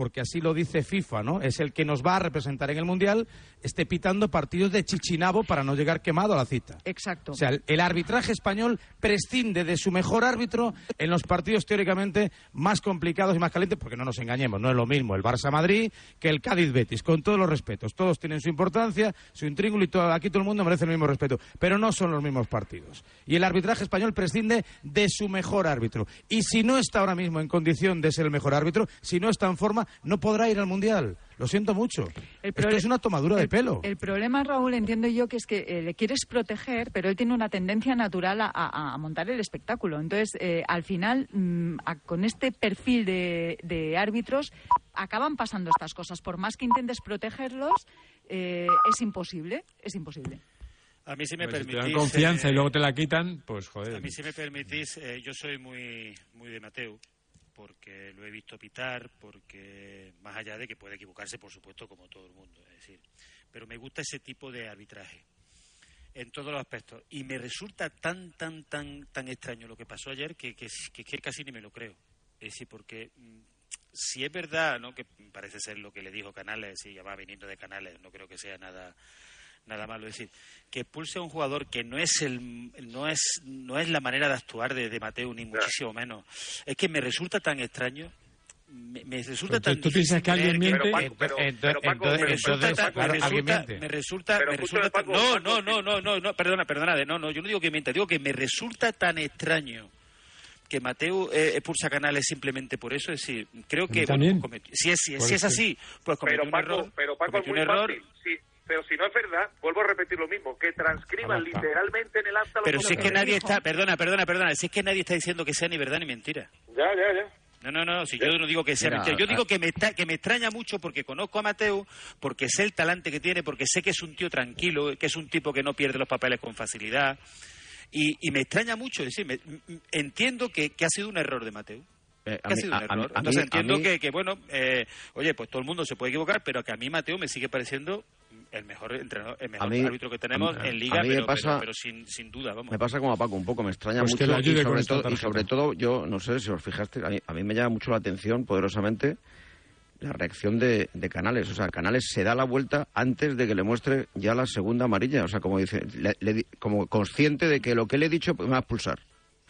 Porque así lo dice FIFA, ¿no? Es el que nos va a representar en el Mundial, esté pitando partidos de chichinabo para no llegar quemado a la cita. Exacto. O sea, el, el arbitraje español prescinde de su mejor árbitro en los partidos teóricamente más complicados y más calientes, porque no nos engañemos, no es lo mismo el Barça-Madrid que el Cádiz-Betis, con todos los respetos. Todos tienen su importancia, su intríngulo y todo, aquí todo el mundo merece el mismo respeto, pero no son los mismos partidos. Y el arbitraje español prescinde de su mejor árbitro. Y si no está ahora mismo en condición de ser el mejor árbitro, si no está en forma, no podrá ir al Mundial. Lo siento mucho. Esto es una tomadura de pelo. El problema, Raúl, entiendo yo que es que eh, le quieres proteger, pero él tiene una tendencia natural a, a- a montar el espectáculo. Entonces, eh, al final, mm, a- con este perfil de, de árbitros, acaban pasando estas cosas. Por más que intentes protegerlos, eh, es imposible. Es imposible. A mí si me Pues si te permitís... dan confianza eh, y luego te la quitan, pues joder. A mí si me permitís, eh, yo soy muy, muy de Mateo, porque lo he visto pitar, porque más allá de que puede equivocarse, por supuesto, como todo el mundo, es decir, pero me gusta ese tipo de arbitraje en todos los aspectos. Y me resulta tan tan tan tan extraño lo que pasó ayer que, que, que- casi ni me lo creo. Es decir porque mm, si es verdad no que parece ser lo que le dijo Canales y ya va viniendo de Canales no creo que sea nada nada malo es decir que expulse a un jugador que no es el no es no es la manera de actuar de, de Mateo ni muchísimo menos es que me resulta tan extraño me, me resulta Pero tan tú- piensas que alguien miente. Pero, Pero- pero, pero, Paco, me resulta me resulta- miente. me resulta Pero me escúchame, resulta Paco, no no no no no no perdona perdona no no yo no digo que mienta digo que me resulta tan extraño que Mateo eh, expulsa a Canales simplemente por eso es decir creo que bueno, cometió- si es si, es- si así pues cometió Pero un Paco, error pero Paco es cometió muy un error fácil. Sí, pero si no es verdad, vuelvo a repetir lo mismo, que transcriban literalmente en el acta lo pero si es que nadie dijo. está perdona perdona perdona si es que nadie está diciendo que sea ni verdad ni mentira Ya, ya, ya. No, no, no, si yo no digo que sea Mira, mentira. Yo digo que me, está- que me extraña mucho porque conozco a Mateo, porque sé el talante que tiene, porque sé que es un tío tranquilo, que es un tipo que no pierde los papeles con facilidad. Y, y me extraña mucho, es decir, me- entiendo que, que ha sido un error de Mateo. Eh, ha mí- sido un a- a mí- error. a Entonces mí- a entiendo mí- que, que, bueno, eh, oye, pues todo el mundo se puede equivocar, pero que a mí Mateo me sigue pareciendo el mejor entrenador, el mejor mí- árbitro que tenemos mí- en Liga, pero, pasa- pero- pero sin, sin duda, vamos. Me pasa como a Paco un poco, me extraña Pues mucho y, sobre todo, y sobre todo yo no sé si os fijaste, a mí, a mí me llama mucho la atención poderosamente la reacción de, de Canales. O sea, Canales se da la vuelta antes de que le muestre ya la segunda amarilla. O sea, como dice, le- le di- como consciente de que lo que le he dicho pues, me va a expulsar.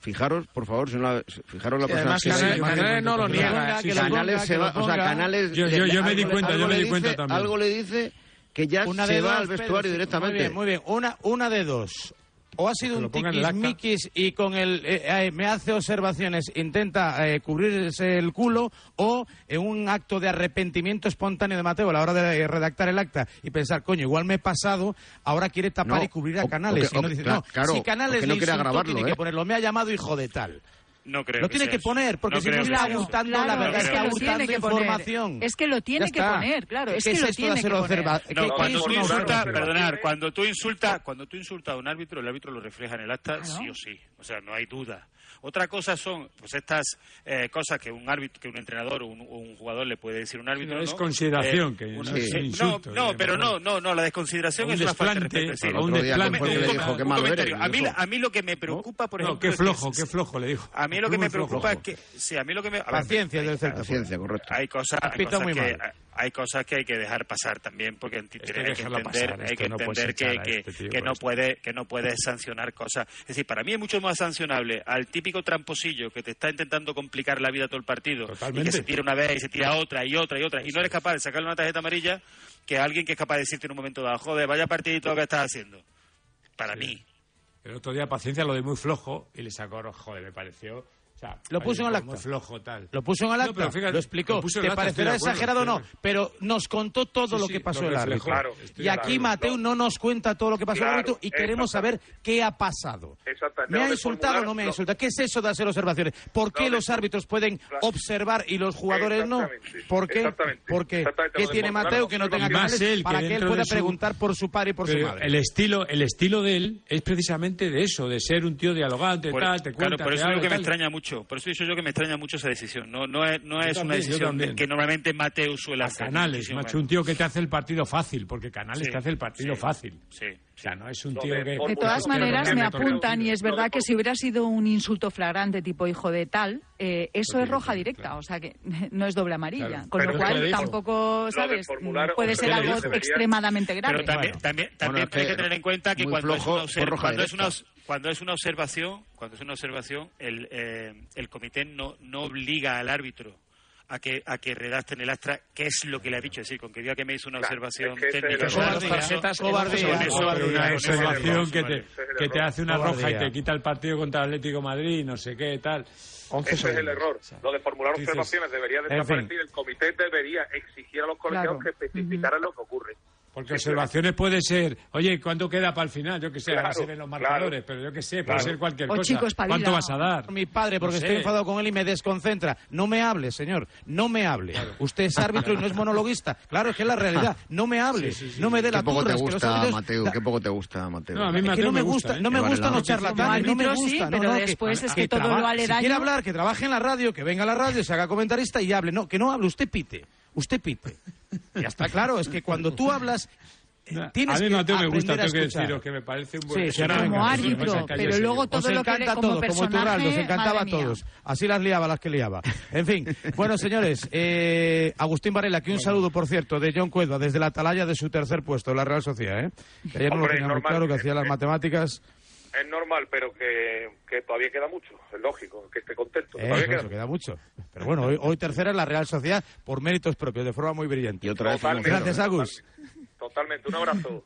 Fijaros, por favor, si no la, fijaros la persona. además, Canales- Canales no lo Que niega. Canales se va, o sea. Canales. Yo- yo- yo me di cuenta, yo me le di cuenta dice- también. Algo le dice que ya Una se va dos, al vestuario Pedro, directamente. Muy bien, muy bien. Una, una de dos. O ha sido un tiquismiquis y con el eh, eh, me hace observaciones, intenta eh, cubrirse el culo, o en un acto de arrepentimiento espontáneo de Mateo a la hora de eh, redactar el acta y pensar, coño, igual me he pasado, ahora quiere tapar No, y cubrir a o- Canales. o que- y no o- dice, cla- no, claro, si Canales no quiere agravarlo, tiene que ¿eh? ponerlo, me ha llamado hijo de tal. No creo Lo que tiene sea que poner, porque No si no está hurtando Claro, la verdad, es que está hurtando que información. Es que lo tiene que poner, claro, es ¿Qué que es lo tiene hacer que poner. No, ¿Qué- cuando tú insultas, perdonar, cuando tú insultas, cuando tú insultas a un árbitro, el árbitro lo refleja en el acta sí o sí, o sea, no hay duda. Otra cosa son pues estas eh, cosas que un árbitro, que un entrenador o un, un jugador le puede decir a un árbitro. ¿no? Eh, que no es insulto, No, no, pero no, no, no, la desconsideración Un es una falta de respeto. sí. el otro día, ¿quién fue el que le Un- dijo, un "Qué malo comentario. eres", A mí, a mí lo que me preocupa, por No, ejemplo, qué es que- flojo, qué flojo, le dijo. A mí lo que me preocupa flojo. es que, sí, a mí lo que me... Paciencia del Celta. Paciencia, correcto. hay cosas, hay cosas muy que mal. Hay cosas que hay que dejar pasar también porque hay que entender, pasar, hay esto que no entender este tío que no puede que no puedes sancionar cosas. Es decir, para mí es mucho más sancionable al típico tramposillo que te está intentando complicar la vida todo el partido y que se tira una vez y se tira otra y otra y otra y no eres capaz de sacarle una tarjeta amarilla que alguien que es capaz de decirte en un momento dado, joder, vaya partidito que estás haciendo. Para mí. El otro día paciencia lo de muy flojo y le sacó, joder, me pareció. O sea, Lo puso en el acta. flojo tal. Lo puso en el No, acta, pero fíjate, lo explicó. lo Te el acta, parecerá acuerdo, exagerado o no, pero nos contó todo Sí, lo que pasó lo el árbitro. Claro, y aquí. Mateo no nos cuenta todo lo que pasó el Claro, árbitro y queremos saber qué ha pasado. ¿Me Lo ha insultado o no me ha lo- insultado? ¿Qué es eso de hacer observaciones? ¿Por qué Lo los árbitros pueden observar y los jugadores no? Exactamente, ¿Por qué? exactamente, ¿Por qué? exactamente, ¿Qué lo de tiene Mateo que no tenga más él, que para que él pueda preguntar por su padre y por su madre? el estilo, el estilo de él es precisamente de eso, de ser un tío dialogante, Por- tal, te claro, cuenta, por te eso habla, digo que me extraña mucho. Por eso digo yo que me extraña mucho esa decisión. No, no es, no es también, una decisión que normalmente Mateo suele A hacer. Canales, macho, un tío que te hace el partido fácil, porque Canales Sí, te hace el partido sí, fácil. Sí. O sea, no es un tío de que... De todas maneras me apuntan y es verdad que si hubiera sido un insulto flagrante tipo hijo de tal, eh, eso es roja directa, o sea que no es doble amarilla. Claro. Con Pero lo es cual lo tampoco, ¿sabes? formular Puede ser algo extremadamente grave. Pero también, también, también Bueno, es hay que tener en cuenta que cuando, es flojo una, fue roja cuando, es una, cuando es una observación, cuando es una observación, el, eh, el comité no, no obliga al árbitro a que a que redacte en el astra qué es lo que le ha dicho, es decir, con que diga que me hizo una Claro, observación es que técnica. Cobardía, cobardía. Una observación que te, que hace una roja y te quita el partido contra el Atlético Madrid, no sé qué, tal. Ese es el error. Lo de formular dices- observaciones debería En desaparecer. El comité debería exigir a los colegiados Claro. que especificaran lo que ocurre. Porque observaciones puede ser, oye, ¿cuánto queda para el final? Yo que sé, ahora Claro, se ven los marcadores, claro. pero yo que sé, puede Claro. ser cualquier O cosa. chico, espabila. ¿Cuánto vas a dar? mi padre porque No sé. estoy enfadado con él y me desconcentra. No me hable, señor. No me hable. Usted es árbitro y no es monologuista. Claro, es que es la realidad. No me hable. No me dé la Qué poco te turra. los gusta, árbitros- Mateo, qué poco te gusta, Mateo. No, a mí Es que Mateo no me me gusta, no ¿eh? me vale gustan la los charlatanes, no me gusta. pero después es que todo lo traba- aledaño- Si quiere hablar, que trabaje en la radio, que venga a la radio, se haga comentarista y hable. No, que no hable, usted pite. Usted pite. Ya está claro, es que cuando tú hablas, eh, tienes a mí que Mateo me gusta, tengo que deciros que me parece un buen Sí, como árbitro, pero luego Os todo lo que encanta como todo, como personaje, Iturralde, os encantaba a todos. Así las liaba las que liaba. En fin, bueno, señores, eh, Agustín Varela, aquí un saludo, por cierto, de John Cuelva, desde la atalaya de su tercer puesto en la Real Sociedad. ¿eh? Que ayer no lo Hombre, tenía muy normal. claro, que hacía las matemáticas. Es normal, pero que, que todavía queda mucho. Es lógico, que esté contento. que Eh, todavía queda mucho. Pero bueno, hoy, hoy tercera en la Real Sociedad por méritos propios, de forma muy brillante. Y otra vez Totalmente. Gracias, Agus. Totalmente. Un abrazo.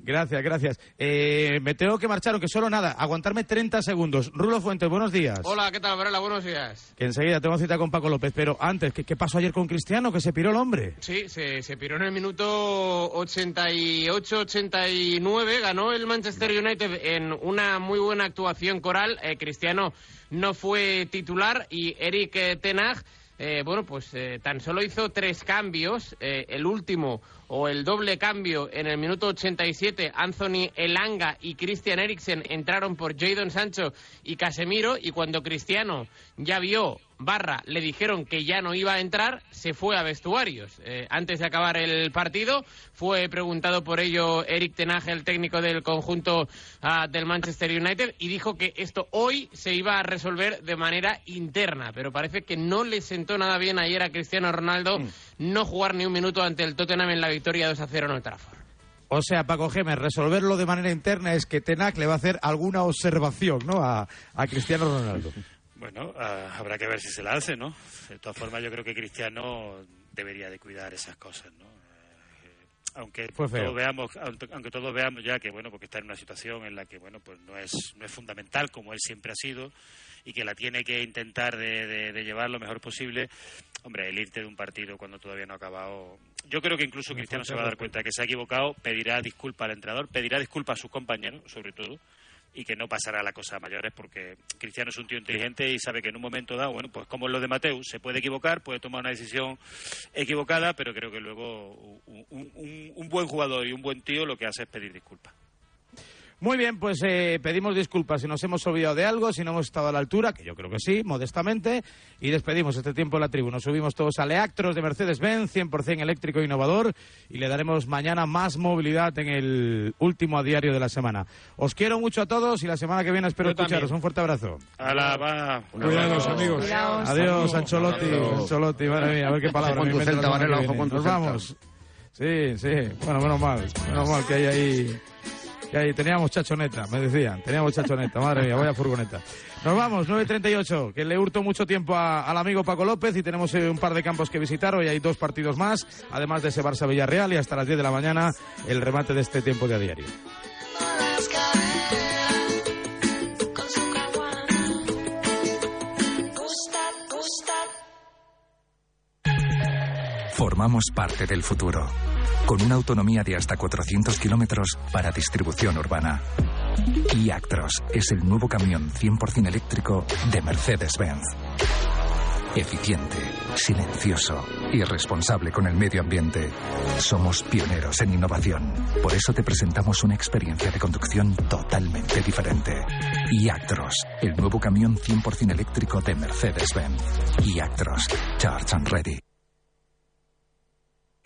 Gracias, gracias. Eh, me tengo que marchar, aunque solo nada, aguantarme 30 segundos. Rulo Fuentes, buenos días. Hola, ¿qué tal, Varela? Buenos días. Que enseguida tengo cita con Paco López, pero antes, ¿qué, qué pasó ayer con Cristiano? Que se piró el hombre. Sí, se, se piró en el minuto 88-89. Ganó el Manchester United en una muy buena actuación coral. Eh, Cristiano no fue titular y Eric Ten Hag, eh, bueno, pues eh, tan solo hizo tres cambios. Eh, el último o el doble cambio en el minuto 87, Anthony Elanga y Christian Eriksen entraron por Jadon Sancho y Casemiro y cuando Cristiano ya vio barra le dijeron que ya no iba a entrar, se fue a vestuarios. Eh, antes de acabar el partido fue preguntado por ello Eric Tenage, el técnico del conjunto ah, del Manchester United, y dijo que esto hoy se iba a resolver de manera interna, pero parece que no le sentó nada bien ayer a Cristiano Ronaldo no jugar ni un minuto ante el Tottenham en la victoria 2 a 0 en Old Trafford. O sea, Paco Gémez, resolverlo de manera interna es que Tenac le va a hacer alguna observación ¿no? a, a Cristiano Ronaldo. Bueno, ah, habrá que ver si se la hace, ¿no? De todas formas, yo creo que Cristiano debería de cuidar esas cosas, ¿no? Eh, aunque todos veamos, aunque todos veamos ya que bueno, porque está en una situación en la que bueno, pues no es no es fundamental como él siempre ha sido y que la tiene que intentar de, de- de llevar lo mejor posible. Hombre, el irte de un partido cuando todavía no ha acabado. Yo creo que incluso Cristiano se va a dar cuenta que se ha equivocado, pedirá disculpa al entrenador, pedirá disculpa a sus compañeros, sobre todo, y que no pasará la cosa a mayores porque Cristiano es un tío inteligente y sabe que en un momento dado, bueno, pues como lo de Mateu, se puede equivocar, puede tomar una decisión equivocada, pero creo que luego un, un- un buen jugador y un buen tío lo que hace es pedir disculpas. Muy bien, pues eh, pedimos disculpas si nos hemos olvidado de algo, si no hemos estado a la altura, que yo creo que sí, modestamente, y despedimos este tiempo en la tribu. Nos subimos todos a Leactros de Mercedes-Benz, 100% eléctrico e innovador, y le daremos mañana más movilidad en el último a diario de la semana. Os quiero mucho a todos y la semana que viene espero Yo también. escucharos. Un fuerte abrazo. Ala, va. Cuidados, amigos. Adiós, Ancholotti, Ancholotti, madre mía, a ver qué palabra me Celta, Varela, ojo con Nos Celta. vamos. Sí, sí, bueno, menos mal, menos mal que hay ahí, que teníamos chachoneta, me decían, teníamos chachoneta, madre mía, vaya furgoneta. Nos vamos, 9.38, que le hurto mucho tiempo al amigo Paco López y tenemos eh, un par de campos que visitar, hoy hay dos partidos más, además de ese Barça-Villarreal y hasta las 10 de la mañana el remate de este tiempo de a diario. Formamos parte del futuro, con una autonomía de hasta 400 kilómetros para distribución urbana. y Actros es el nuevo camión 100% eléctrico de Mercedes-Benz. Eficiente, silencioso y responsable con el medio ambiente. Somos pioneros en innovación. Por eso te presentamos una experiencia de conducción totalmente diferente. Actros, el nuevo camión 100% eléctrico de Mercedes-Benz. Actros, Charge and Ready.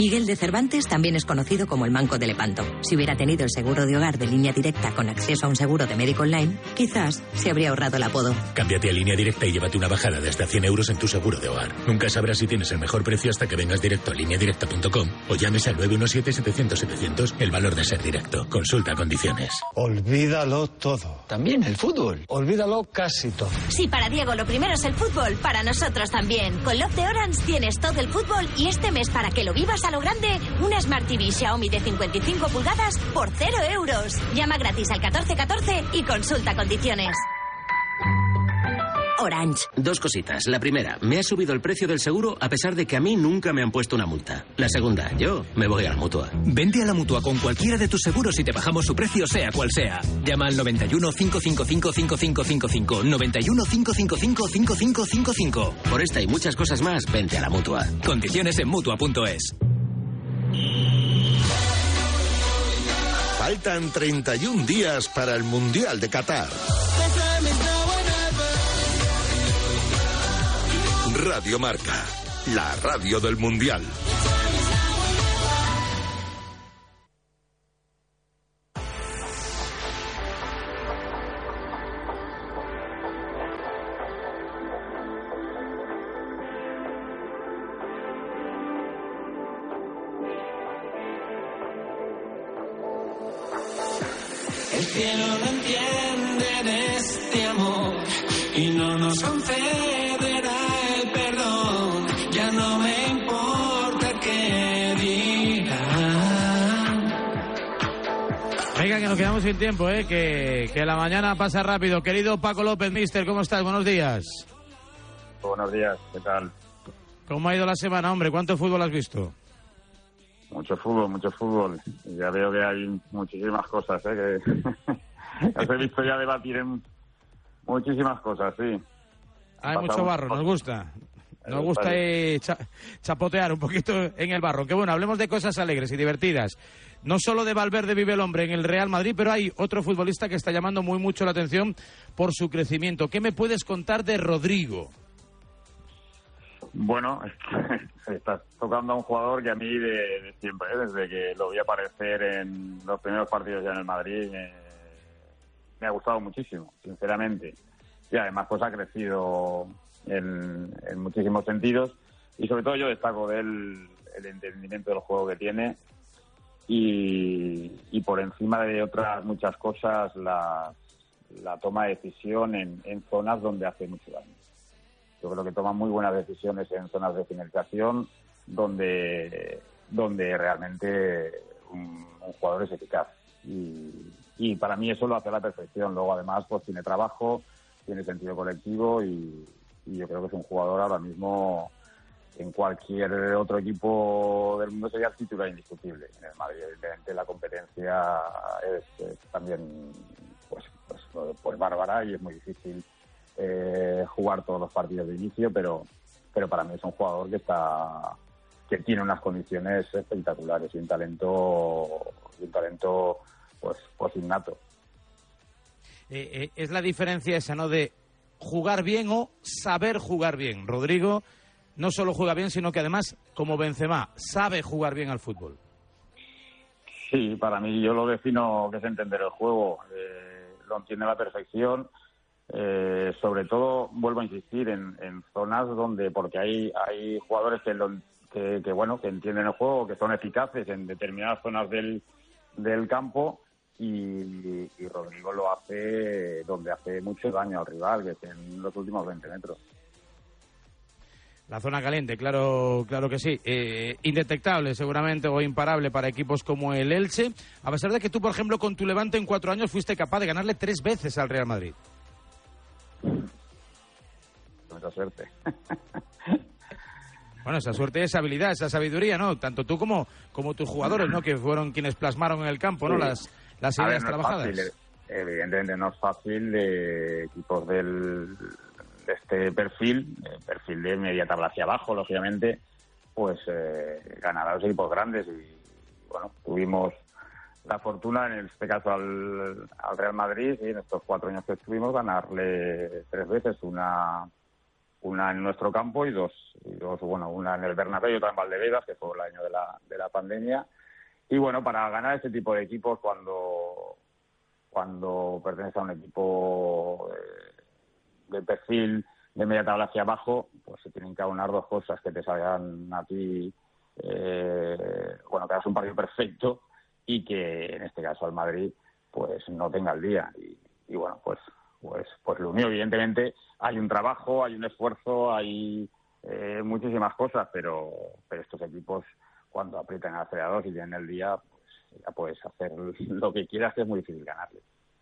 Miguel de Cervantes también es conocido como el Manco de Lepanto. Si hubiera tenido el seguro de hogar de línea directa con acceso a un seguro de médico online, quizás se habría ahorrado el apodo. Cámbiate a línea directa y llévate una bajada de hasta 100 euros en tu seguro de hogar. Nunca sabrás si tienes el mejor precio hasta que vengas directo a lineadirecta.com o llames al 917-700-700 el valor de ser directo. Consulta condiciones. Olvídalo todo. También el fútbol. Olvídalo casi todo. Si para Diego lo primero es el fútbol, para nosotros también. Con Love de Orange tienes todo el fútbol y este mes para que lo vivas a lo grande, una Smart TV Xiaomi de 55 pulgadas por 0 euros. Llama gratis al 1414 y consulta condiciones. Orange. Dos cositas. La primera, me ha subido el precio del seguro a pesar de que a mí nunca me han puesto una multa. La segunda, yo me voy a la mutua. Vente a la mutua con cualquiera de tus seguros y te bajamos su precio, sea cual sea. Llama al 91 555 5555. 91 555 5555. Por esta y muchas cosas más, vente a la mutua. Condiciones en mutua.es. Faltan 31 días para el Mundial de Qatar. Radio Marca, la radio del Mundial. Nos concederá el perdón. Ya no me importa qué. Venga, que nos quedamos sin tiempo, ¿eh? que, que la mañana pasa rápido. Querido Paco López, mister, ¿cómo estás? Buenos días. Buenos días, ¿qué tal? ¿Cómo ha ido la semana, hombre? ¿Cuánto fútbol has visto? Mucho fútbol, mucho fútbol. Ya veo que hay muchísimas cosas, ¿eh? Que os he visto ya debatir en muchísimas cosas, sí. Hay Pasamos mucho barro, nos gusta. Nos gusta eh, cha- chapotear un poquito en el barro. Que bueno, hablemos de cosas alegres y divertidas. No solo de Valverde vive el hombre en el Real Madrid, pero hay otro futbolista que está llamando muy mucho la atención por su crecimiento. ¿Qué me puedes contar de Rodrigo? Bueno, estás tocando a un jugador que a mí de, de siempre, ¿eh? desde que lo vi aparecer en los primeros partidos ya en el Madrid, me, me ha gustado muchísimo, sinceramente. Y además pues ha crecido en, en muchísimos sentidos y sobre todo yo destaco de él el entendimiento del juego que tiene y, por encima de otras muchas cosas la, la toma de decisión en, zonas donde hace mucho daño. Yo creo que toma muy buenas decisiones en zonas de finalización donde, donde realmente un, un jugador es eficaz. Y, y para mí eso lo hace a la perfección. Luego, además, pues tiene trabajo, tiene sentido colectivo y, yo creo que es un jugador ahora mismo en cualquier otro equipo del mundo sería titular indiscutible. En el Madrid, evidentemente, la competencia es, es también pues, pues, pues bárbara y es muy difícil eh, jugar todos los partidos de inicio, pero, pero para mí es un jugador que está que tiene unas condiciones espectaculares y un talento y un talento pues pues innato. Eh, eh, es la diferencia esa, ¿no? De jugar bien o saber jugar bien. Rodrigo no solo juega bien, sino que además, como Benzema, sabe jugar bien al fútbol. Sí, para mí yo lo defino que es entender el juego. Eh, lo entiende a la perfección. Eh, sobre todo, vuelvo a insistir, en, en, zonas donde, porque hay, hay jugadores que, lo, que, que, bueno, que entienden el juego, que son eficaces en determinadas zonas del, del campo y, y Rodrigo lo hace donde hace mucho daño al rival, que es en los últimos 20 metros. La zona caliente, claro, claro que sí. Eh, indetectable, seguramente, o imparable para equipos como el Elche. A pesar de que tú, por ejemplo, con tu Levante en cuatro años fuiste capaz de ganarle tres veces al Real Madrid. Mucha suerte. Bueno, esa suerte, esa habilidad, esa sabiduría, ¿no? Tanto tú como, como tus jugadores, ¿no? Que fueron quienes plasmaron en el campo, ¿no? Las, las ideas ver, no trabajadas. Fácil, evidentemente no es fácil de equipos del, de este perfil, perfil de media tabla hacia abajo, lógicamente, pues eh, ganar a los equipos grandes y bueno, tuvimos la fortuna, en este caso al, al, Real Madrid, y en estos cuatro años que estuvimos, ganarle tres veces, una una en nuestro campo y dos, y dos bueno, una en el Bernabéu y otra en Valdebebas, que fue el año de la, de la pandemia. Y bueno, para ganar este tipo de equipos, cuando, cuando perteneces a un equipo eh, de perfil de media tabla hacia abajo, pues se tienen que aunar dos cosas que te salgan a ti, eh, bueno, que hagas un partido perfecto y que en este caso al Madrid pues no tenga el día. Y, y bueno, pues pues pues lo unió evidentemente hay un trabajo hay un esfuerzo hay eh, muchísimas cosas pero pero estos equipos cuando aprietan el acelerador y tienen el día pues ya puedes hacer lo que quieras que es muy difícil ganarle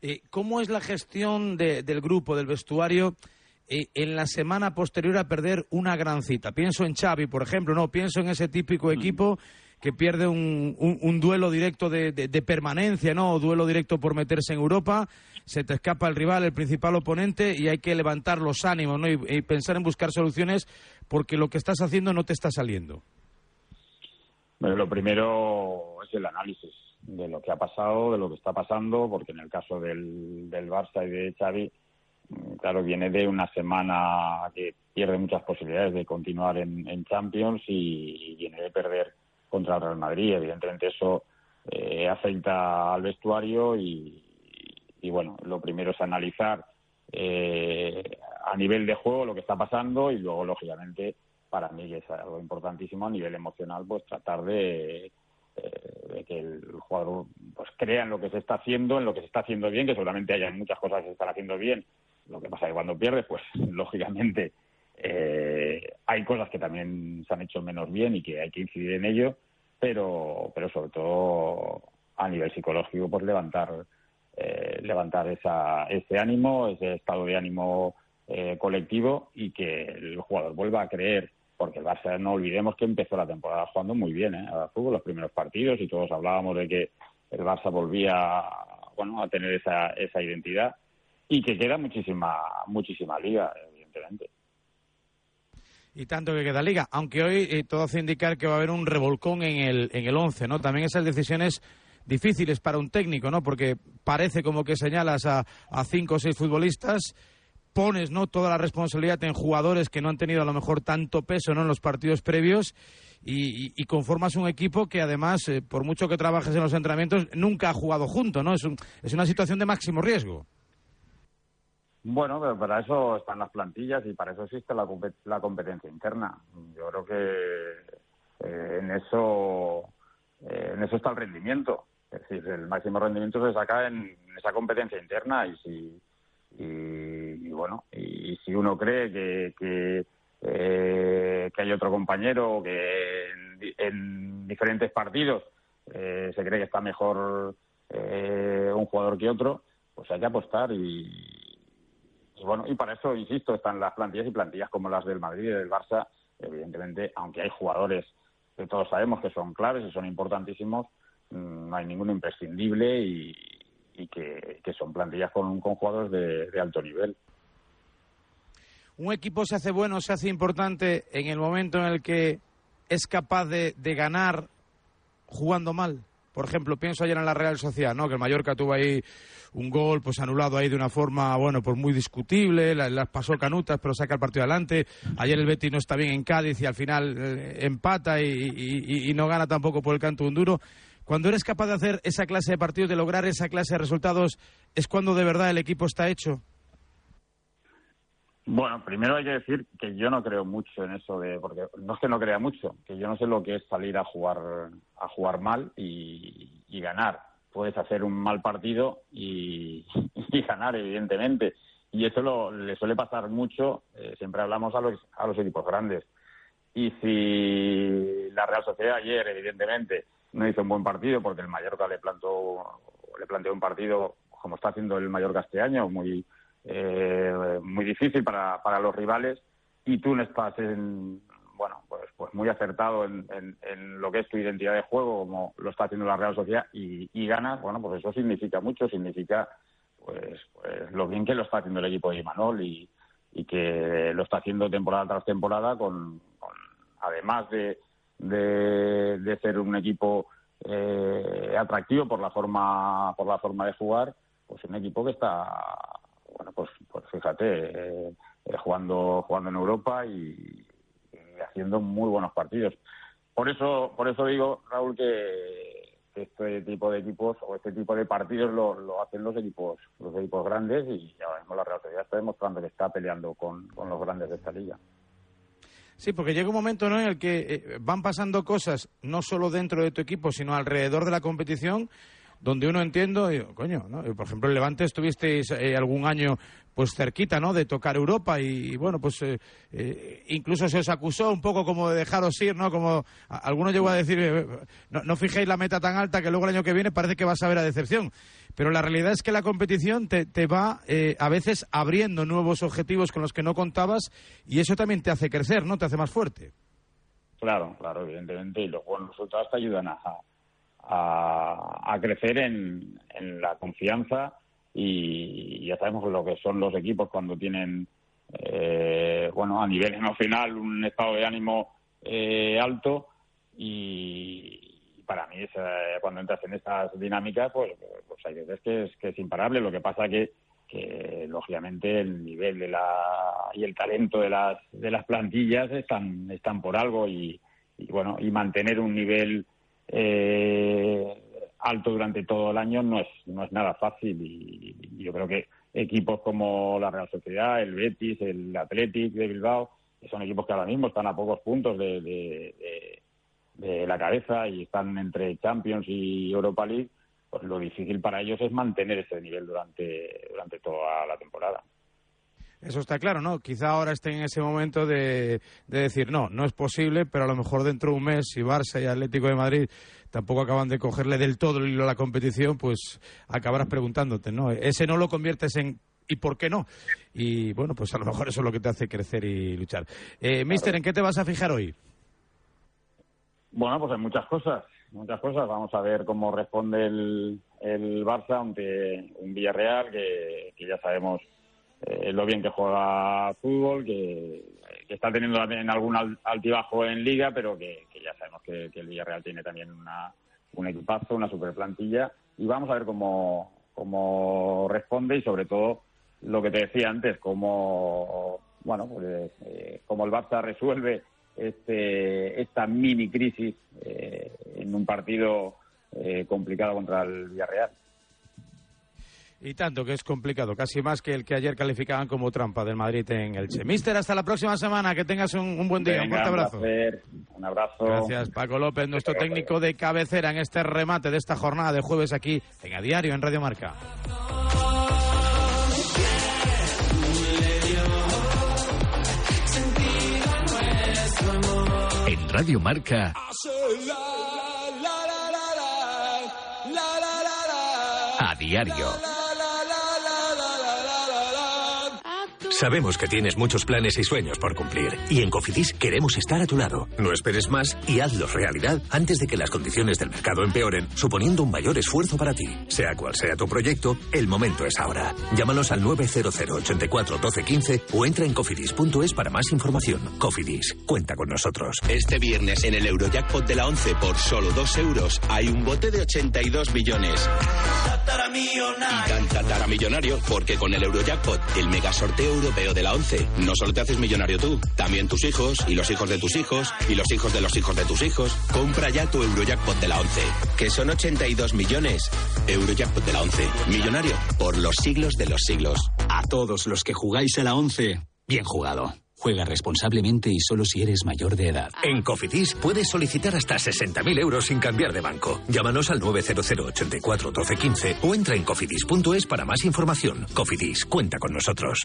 Eh, ¿Cómo es la gestión de, del grupo, del vestuario, eh, en la semana posterior a perder una gran cita? Pienso en Xavi, por ejemplo, no, pienso en ese típico equipo que pierde un, un, un duelo directo de, de, de, permanencia, ¿no? O duelo directo por meterse en Europa, se te escapa el rival, el principal oponente, y hay que levantar los ánimos, ¿no? Y, y pensar en buscar soluciones porque lo que estás haciendo no te está saliendo. Bueno, lo primero es el análisis de lo que ha pasado, de lo que está pasando, porque en el caso del, del Barça y de Xavi, mm, claro, viene de una semana que pierde muchas posibilidades de continuar en, en Champions y, viene de perder contra el Real Madrid. Evidentemente eso eh, afecta al vestuario y, y, bueno, lo primero es analizar eh, a nivel de juego lo que está pasando y luego, lógicamente, para mí que es algo importantísimo a nivel emocional, pues tratar de de que el jugador pues crea en lo que se está haciendo, en lo que se está haciendo bien, que seguramente haya muchas cosas que se están haciendo bien. Lo que pasa es que cuando pierdes, pues lógicamente eh, hay cosas que también se han hecho menos bien y que hay que incidir en ello, pero, pero sobre todo a nivel psicológico, pues levantar eh, levantar esa, ese ánimo, ese estado de ánimo eh, colectivo y que el jugador vuelva a creer porque el Barça no olvidemos que empezó la temporada jugando muy bien ¿eh? a fútbol los primeros partidos y todos hablábamos de que el Barça volvía bueno a tener esa, esa identidad y que queda muchísima muchísima liga evidentemente. Y tanto que queda liga aunque hoy eh, todo hace indicar que va a haber un revolcón en el en el 11 no también esas decisiones difíciles para un técnico no porque parece como que señalas a, a cinco o seis futbolistas pones no toda la responsabilidad en jugadores que no han tenido a lo mejor tanto peso ¿no? en los partidos previos y, y, conformas un equipo que además eh, por mucho que trabajes en los entrenamientos nunca ha jugado junto no es, un, es una situación de máximo riesgo Bueno, pero para eso están las plantillas y para eso existe la, la competencia interna. Yo creo que eh, en eso eh, en eso está el rendimiento. Es decir, el máximo rendimiento se saca en esa competencia interna y si y, bueno y, si uno cree que, que, eh, que hay otro compañero que en, diferentes partidos se cree que está mejor un jugador que otro, pues hay que apostar y, y bueno, y para eso, insisto, están las plantillas y plantillas como las del Madrid y del Barça. Evidentemente, aunque hay jugadores que todos sabemos que son claves y son importantísimos, mm, no hay ninguno imprescindible y, que, son plantillas con, jugadores de, alto nivel. Un equipo se hace bueno, se hace importante en el momento en el que es capaz de, de ganar jugando mal. Por ejemplo, pienso ayer en la Real Sociedad, ¿no? Que el Mallorca tuvo ahí un gol pues anulado ahí de una forma, bueno, pues muy discutible, las pasó canutas, pero saca el partido adelante. Ayer el Betis no está bien en Cádiz y al final eh, empata y, no gana tampoco por el canto un duro. Cuando eres capaz de hacer esa clase de partidos, de lograr esa clase de resultados, es cuando de verdad el equipo está hecho. Bueno, primero hay que decir que yo no creo mucho en eso de, porque no es que no crea mucho, que yo no sé lo que es salir a jugar a jugar mal y ganar puedes hacer un mal partido y, ganar, evidentemente. Y eso lo, le suele pasar mucho, eh, siempre hablamos a los, a los equipos grandes. Y si la Real Sociedad ayer, evidentemente, no hizo un buen partido porque el Mallorca le plantó, le planteó un partido como está haciendo el Mallorca este año, muy, eh, muy difícil para, para los rivales, y tú no estás en, bueno, pues, pues muy acertado en, lo que es tu identidad de juego, como lo está haciendo la Real Sociedad, y, y ganas, bueno, pues eso significa mucho, significa pues, pues lo bien que lo está haciendo el equipo de Imanol y, y que lo está haciendo temporada tras temporada con, además de, de, ser un equipo eh, atractivo por la forma por la forma de jugar pues un equipo que está bueno pues pues fíjate eh, eh, jugando jugando en Europa y, haciendo muy buenos partidos. Por eso, por eso digo, Raúl, que, este tipo de equipos o este tipo de partidos lo, hacen los equipos, los equipos grandes y ahora mismo la Real Sociedad está demostrando que está peleando con, los grandes de esta liga. Sí, porque llega un momento ¿no? en el que eh, van pasando cosas no solo dentro de tu equipo, sino alrededor de la competición donde uno entiendo, coño, ¿no? por ejemplo, en Levante estuvisteis eh, algún año pues cerquita, ¿no? De tocar Europa y, bueno, pues eh, eh, incluso se os acusó un poco como de dejaros ir, ¿no? Como alguno llegó a decir, no, no, fijéis la meta tan alta que luego el año que viene parece que vas a ver a decepción. Pero la realidad es que la competición te, te va a veces abriendo nuevos objetivos con los que no contabas y eso también te hace crecer, ¿no? Te hace más fuerte. Claro, claro, evidentemente. Y los buenos resultados te ayudan a, a, crecer en, la confianza y ya sabemos lo que son los equipos cuando tienen, eh, bueno, a nivel emocional un estado de ánimo eh, alto y para mí cuando entras en estas dinámicas pues, pues hay veces que es, que es imparable. Lo que pasa que que lógicamente el nivel de la y el talento de las de las plantillas están están por algo y, y bueno y mantener un nivel eh, alto durante todo el año no es, no es nada fácil y, yo creo que equipos como la Real Sociedad, el Betis, el Athletic de Bilbao, que son equipos que ahora mismo están a pocos puntos de, de, la cabeza y están entre Champions y Europa League, pues lo difícil para ellos es mantener ese nivel durante, durante toda la temporada. Eso está claro, ¿no? Quizá ahora estén en ese momento de, decir, no, no es posible, pero a lo mejor dentro de un mes, si Barça y Atlético de Madrid tampoco acaban de cogerle del todo el hilo a la competición, pues acabarás preguntándote, ¿no? Ese no lo conviertes en ¿y por qué no? Y bueno, pues a lo mejor eso es lo que te hace crecer y luchar. Eh, Mister, ¿en qué te vas a fijar hoy? Bueno, pues en muchas cosas, muchas cosas. Vamos a ver cómo responde el, el Barça ante un Villarreal que, que ya sabemos eh, lo bien que juega fútbol, que, está teniendo también algún altibajo en liga, pero que, ya sabemos que, el Villarreal tiene también una, un equipazo, una super plantilla, y vamos a ver cómo, cómo responde y sobre todo lo que te decía antes, cómo, bueno, pues, eh, cómo el Barça resuelve este, esta mini crisis eh, en un partido complicado contra el Villarreal. Y tanto que es complicado, casi más que el que ayer calificaban como trampa del Madrid en el Che. Mister, hasta la próxima semana, que tengas un, un buen día, un fuerte abrazo. placer. Un abrazo. Gracias, Paco López, nuestro técnico de cabecera en este remate de esta jornada de jueves aquí en A Diario, en Radio Marca. En Radio Marca, a diario. Sabemos que tienes muchos planes y sueños por cumplir y en Cofidis queremos estar a tu lado. No esperes más y hazlos realidad antes de que las condiciones del mercado empeoren, suponiendo un mayor esfuerzo para ti. Sea cual sea tu proyecto, el momento es ahora. Llámanos al 900 84 12 15 o entra en cofidis.es para más información. Cofidis, cuenta con nosotros. Este viernes en el Eurojackpot de la 11 por solo 2 euros hay un bote de 82 millones. Y tan tataramillonario porque con el Eurojackpot, el mega sorteo europeo de la 11, no solo te haces millonario tú, también tus hijos y los hijos de tus hijos y los hijos de los hijos de tus hijos. Compra ya tu Eurojackpot de la 11, que son 82 millones. Eurojackpot de la 11, millonario por los siglos de los siglos. A todos los que jugáis a la 11, bien jugado. Juega responsablemente y solo si eres mayor de edad. En Cofidis puedes solicitar hasta 60.000 euros sin cambiar de banco. Llámanos al 900 84 12 15 o entra en cofidis.es para más información. Cofidis, cuenta con nosotros.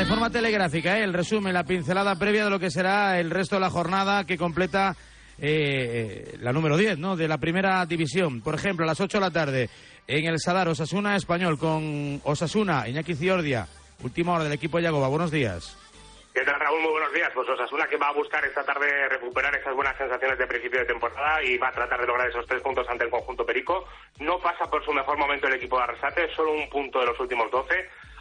De forma telegráfica, ¿eh? el resumen, la pincelada previa de lo que será el resto de la jornada que completa eh, la número 10 ¿no? de la primera división. Por ejemplo, a las 8 de la tarde en el Sadar Osasuna Español con Osasuna, Iñaki Ciordia, última hora del equipo de Yagoba. Buenos días. ¿Qué tal, Raúl? Muy buenos días. Pues Osasuna que va a buscar esta tarde recuperar esas buenas sensaciones de principio de temporada y va a tratar de lograr esos tres puntos ante el conjunto Perico. No pasa por su mejor momento el equipo de Arrasate, solo un punto de los últimos 12.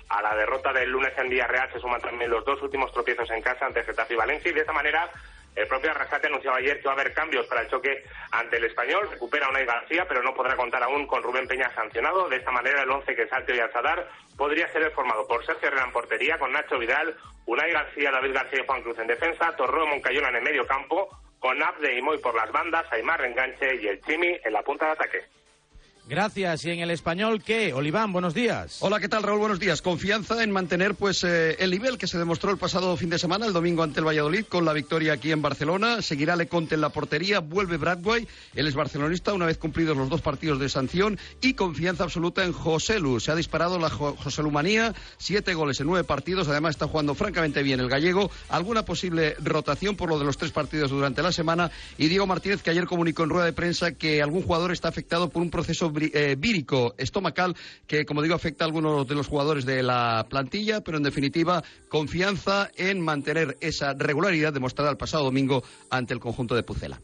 A la derrota del lunes en Villarreal se suman también los dos últimos tropiezos en casa ante Getafe y Valencia y de esta manera el propio Arrasate anunciaba ayer que va a haber cambios para el choque ante el español. Recupera a Unai García, pero no podrá contar aún con Rubén Peña sancionado. De esta manera, el once que salte hoy al Sadar podría ser formado por Sergio Herrera en portería, con Nacho Vidal, Unai García, David García y Juan Cruz en defensa, Torró Moncayola en el medio campo, con Abde y Moy por las bandas, Aymar enganche y el Chimi en la punta de ataque. Gracias. ¿Y en el español qué? Oliván, buenos días. Hola, ¿qué tal, Raúl? Buenos días. Confianza en mantener pues eh, el nivel que se demostró el pasado fin de semana, el domingo ante el Valladolid, con la victoria aquí en Barcelona. Seguirá Leconte en la portería, vuelve Bradway, él es barcelonista, una vez cumplidos los dos partidos de sanción, y confianza absoluta en José Lu. Se ha disparado la jo José Lumanía, siete goles en nueve partidos, además está jugando francamente bien el gallego. Alguna posible rotación por lo de los tres partidos durante la semana. Y Diego Martínez, que ayer comunicó en rueda de prensa que algún jugador está afectado por un proceso vírico estomacal que, como digo, afecta a algunos de los jugadores de la plantilla, pero en definitiva, confianza en mantener esa regularidad demostrada el pasado domingo ante el conjunto de Pucela.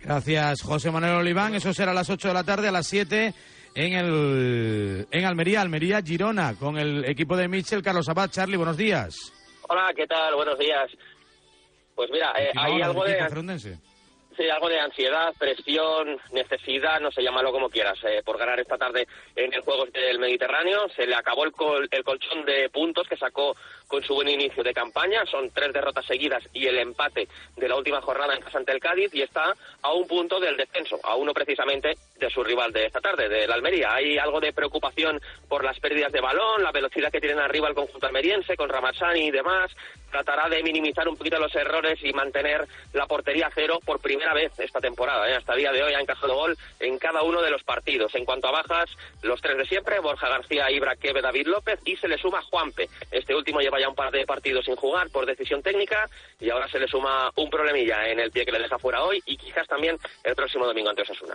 Gracias, José Manuel Oliván. Eso será a las 8 de la tarde, a las 7 en, el, en Almería, Almería, Girona, con el equipo de Mitchell, Carlos Abad. Charlie, buenos días. Hola, ¿qué tal? Buenos días. Pues mira, eh, hay algo de... Sí, algo de ansiedad, presión, necesidad, no sé, llámalo como quieras, eh, por ganar esta tarde en el Juegos del Mediterráneo. Se le acabó el, col- el colchón de puntos que sacó con su buen inicio de campaña. Son tres derrotas seguidas y el empate de la última jornada en casa ante el Cádiz y está a un punto del descenso, a uno precisamente de su rival de esta tarde, del Almería. Hay algo de preocupación por las pérdidas de balón, la velocidad que tienen arriba el conjunto almeriense con Ramazzani y demás. Tratará de minimizar un poquito los errores y mantener la portería cero por primera vez esta temporada. ¿eh? Hasta el día de hoy ha encajado gol en cada uno de los partidos. En cuanto a bajas, los tres de siempre, Borja García, Ibra, Keve, David López y se le suma Juanpe. Este último lleva ya un par de partidos sin jugar por decisión técnica y ahora se le suma un problemilla en el pie que le deja fuera hoy y quizás también el próximo domingo ante Osasuna.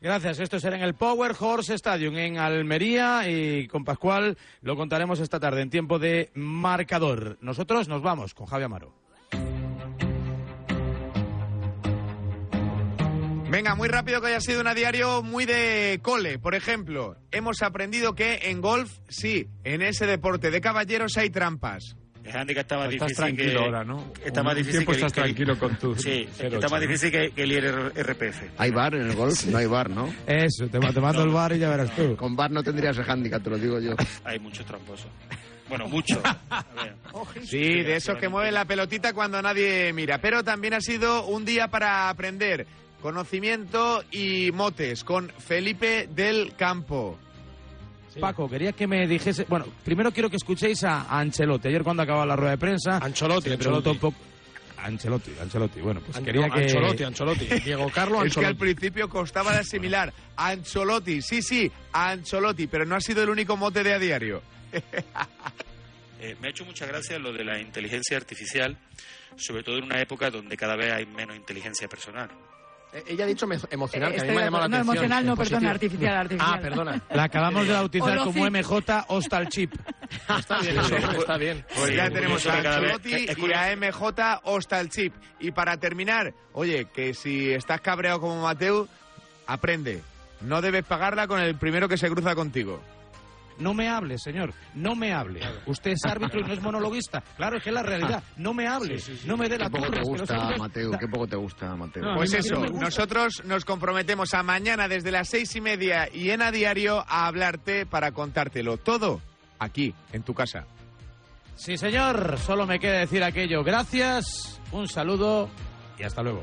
Gracias. Esto será en el Power Horse Stadium en Almería y con Pascual lo contaremos esta tarde en tiempo de marcador. Nosotros nos vamos con Javi Amaro. Venga, muy rápido que haya sido un diario muy de cole. Por ejemplo, hemos aprendido que en golf, sí, en ese deporte de caballeros hay trampas. El handicap está más Estás difícil tranquilo que... ahora, ¿no? Está más difícil que... estás que- tranquilo con tu Sí, cero está ocho, más ¿no? difícil que, que el IR RPF. ¿Hay bar en el golf? No hay bar, ¿no? Eso, te, te mando el bar y ya verás tú. Con bar no tendrías ese handicap, te lo digo yo. Hay muchos tramposos. Bueno, mucho. Sí, de esos que mueven la pelotita cuando nadie mira. Pero también ha sido un día para aprender conocimiento y motes con Felipe del Campo. Paco, quería que me dijese. Bueno, primero quiero que escuchéis a a Ancelotti. Ayer, cuando acababa la rueda de prensa. Ancelotti, Ancelotti. poco. Ancelotti, Ancelotti. Bueno, pues An- quería no, que. Ancelotti, Ancelotti. Diego Carlos Es que al Ancelotti. principio costaba de asimilar. Ancelotti, sí, sí, Ancelotti, pero no ha sido el único mote de a diario. Eh, me ha hecho mucha gracia lo de la inteligencia artificial, sobre todo en una época donde cada vez hay menos inteligencia personal. Eh, Ella ha dicho emocional, que a mí me ha de llamado la acuerdo. No, atención. emocional no, perdona, artificial, artificial. Ah, perdona. La acabamos de bautizar como. MJ Hostal Chip. Está bien, eso, está bien. Pues Sí, ya tenemos a Ancelotti y a MJ Hostal Chip. Y para terminar, oye, que si estás cabreado como Mateo, aprende. No debes pagarla con el primero que se cruza contigo. No me hable, señor. No me hable. Usted es árbitro y no es monologuista. Claro, es que es la realidad. No me hable. No me dé la Qué poco turra, te que gusta, árbitros- Mateo, qué poco te gusta, Mateo. No, Pues eso, no nosotros nos comprometemos a mañana desde las seis y media y en a diario a hablarte para contártelo todo aquí, en tu casa. Sí, señor. Solo me queda decir aquello. Gracias, un saludo y hasta luego.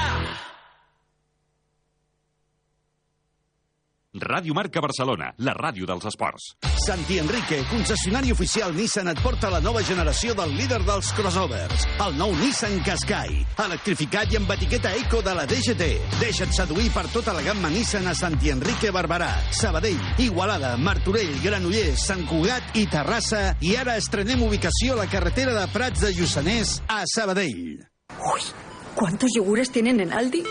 Ràdio Marca Barcelona, la ràdio dels esports. Santi Enrique, concessionari oficial Nissan, et porta la nova generació del líder dels crossovers, el nou Nissan Qashqai, electrificat i amb etiqueta eco de la DGT. Deixa't seduir per tota la gamma Nissan a Santi Enrique Barberà, Sabadell, Igualada, Martorell, Granollers, Sant Cugat i Terrassa. I ara estrenem ubicació a la carretera de Prats de Lluçanès a Sabadell. ¿Cuántos yogures tienen en Aldi?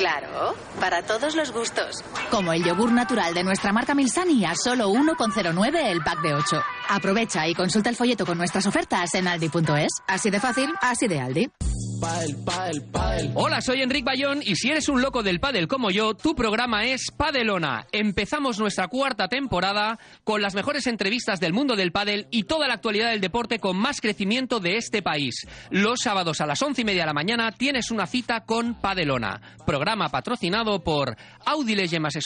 Claro, para todos los gustos. Como el yogur natural de nuestra marca Milsani a solo 1,09 el pack de 8. Aprovecha y consulta el folleto con nuestras ofertas en aldi.es. Así de fácil, así de Aldi. Hola, soy Enric Bayón y si eres un loco del pádel como yo, tu programa es Padelona. Empezamos nuestra cuarta temporada con las mejores entrevistas del mundo del pádel y toda la actualidad del deporte con más crecimiento de este país. Los sábados a las once y media de la mañana tienes una cita con Padelona, programa patrocinado por Audi Legem Asesoría